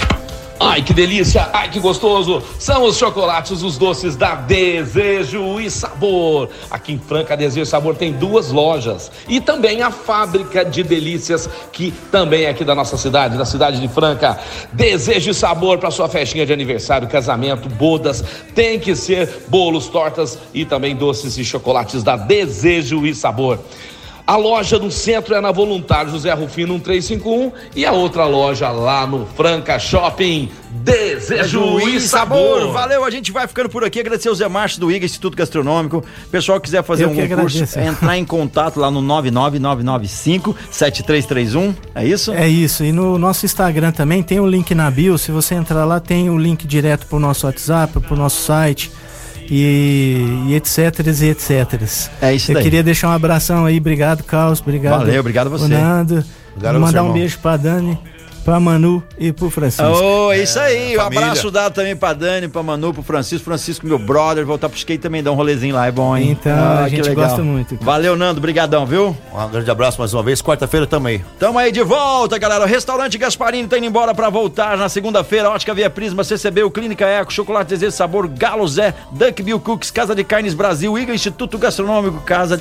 Ai, que delícia! Ai, que gostoso! São os chocolates, os doces da Desejo e Sabor. Aqui em Franca, Desejo e Sabor tem duas lojas e também a fábrica de delícias, que também é aqui da nossa cidade, da cidade de Franca. Desejo e Sabor para sua festinha de aniversário, casamento, bodas. Tem que ser bolos, tortas e também doces e chocolates da Desejo e Sabor. A loja do centro é na Voluntário José Rufino 1351 e a outra loja lá no Franca Shopping. Desejo e sabor. Valeu, a gente vai ficando por aqui. Agradecer o Zé Márcio do IGA Instituto Gastronômico. Pessoal que quiser fazer Eu um que curso, agradeço. entrar em contato lá no 99995 7331. É isso? É isso. E no nosso Instagram também tem o link na bio. Se você entrar lá, tem o link direto pro nosso WhatsApp, pro nosso site. E, e etc e etc. É isso Eu daí. queria deixar um abração aí, obrigado, Carlos, obrigado. Valeu, obrigado a você. o Nando. Obrigado a você, mandar um beijo pra Dani, pra Manu e pro Francisco. Oh, é isso aí. Um família. abraço dado também pra Dani, pra Manu, pro Francisco. Francisco, meu brother. Voltar pro skate também, dar um rolezinho lá. É bom, hein? Então, a que gente legal. gosta muito. Valeu, Nando. Brigadão, viu? Um grande abraço mais uma vez. Quarta-feira também. Tamo aí de volta, galera. O restaurante Gasparini tá indo embora pra voltar na segunda-feira. Ótica Via Prisma, CCB, Clínica Eco, Chocolate Desejo Sabor, Galo Zé, Duck Bill Cooks, Casa de Carnes Brasil, Iga Instituto Gastronômico, Casa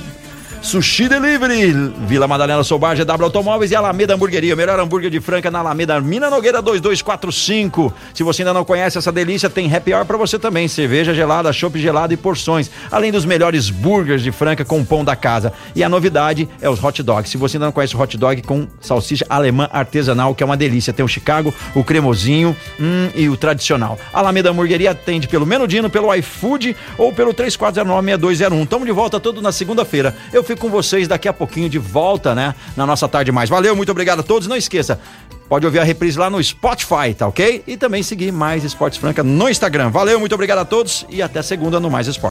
Sushi Delivery, Vila Madalena Sobar, GW Automóveis e Alameda Hamburgueria. Melhor hambúrguer de Franca na Alameda Mina Nogueira 2245. Se você ainda não conhece essa delícia, tem happy hour pra você também. Cerveja gelada, chopp gelado e porções. Além dos melhores burgers de Franca com pão da casa. E a novidade é os hot dogs. Se você ainda não conhece o hot dog com salsicha alemã artesanal, que é uma delícia. Tem o Chicago, o cremosinho hum, e o tradicional. Alameda Hamburgueria atende pelo Menudino, pelo iFood ou pelo 3409-6201. Tamo de volta todo na segunda-feira. Eu fico com vocês daqui a pouquinho de volta, né? Na nossa tarde mais. Valeu, muito obrigado a todos. Não esqueça, pode ouvir a reprise lá no Spotify, tá ok? E também seguir mais Esportes Franca no Instagram. Valeu, muito obrigado a todos e até segunda no Mais Esportes.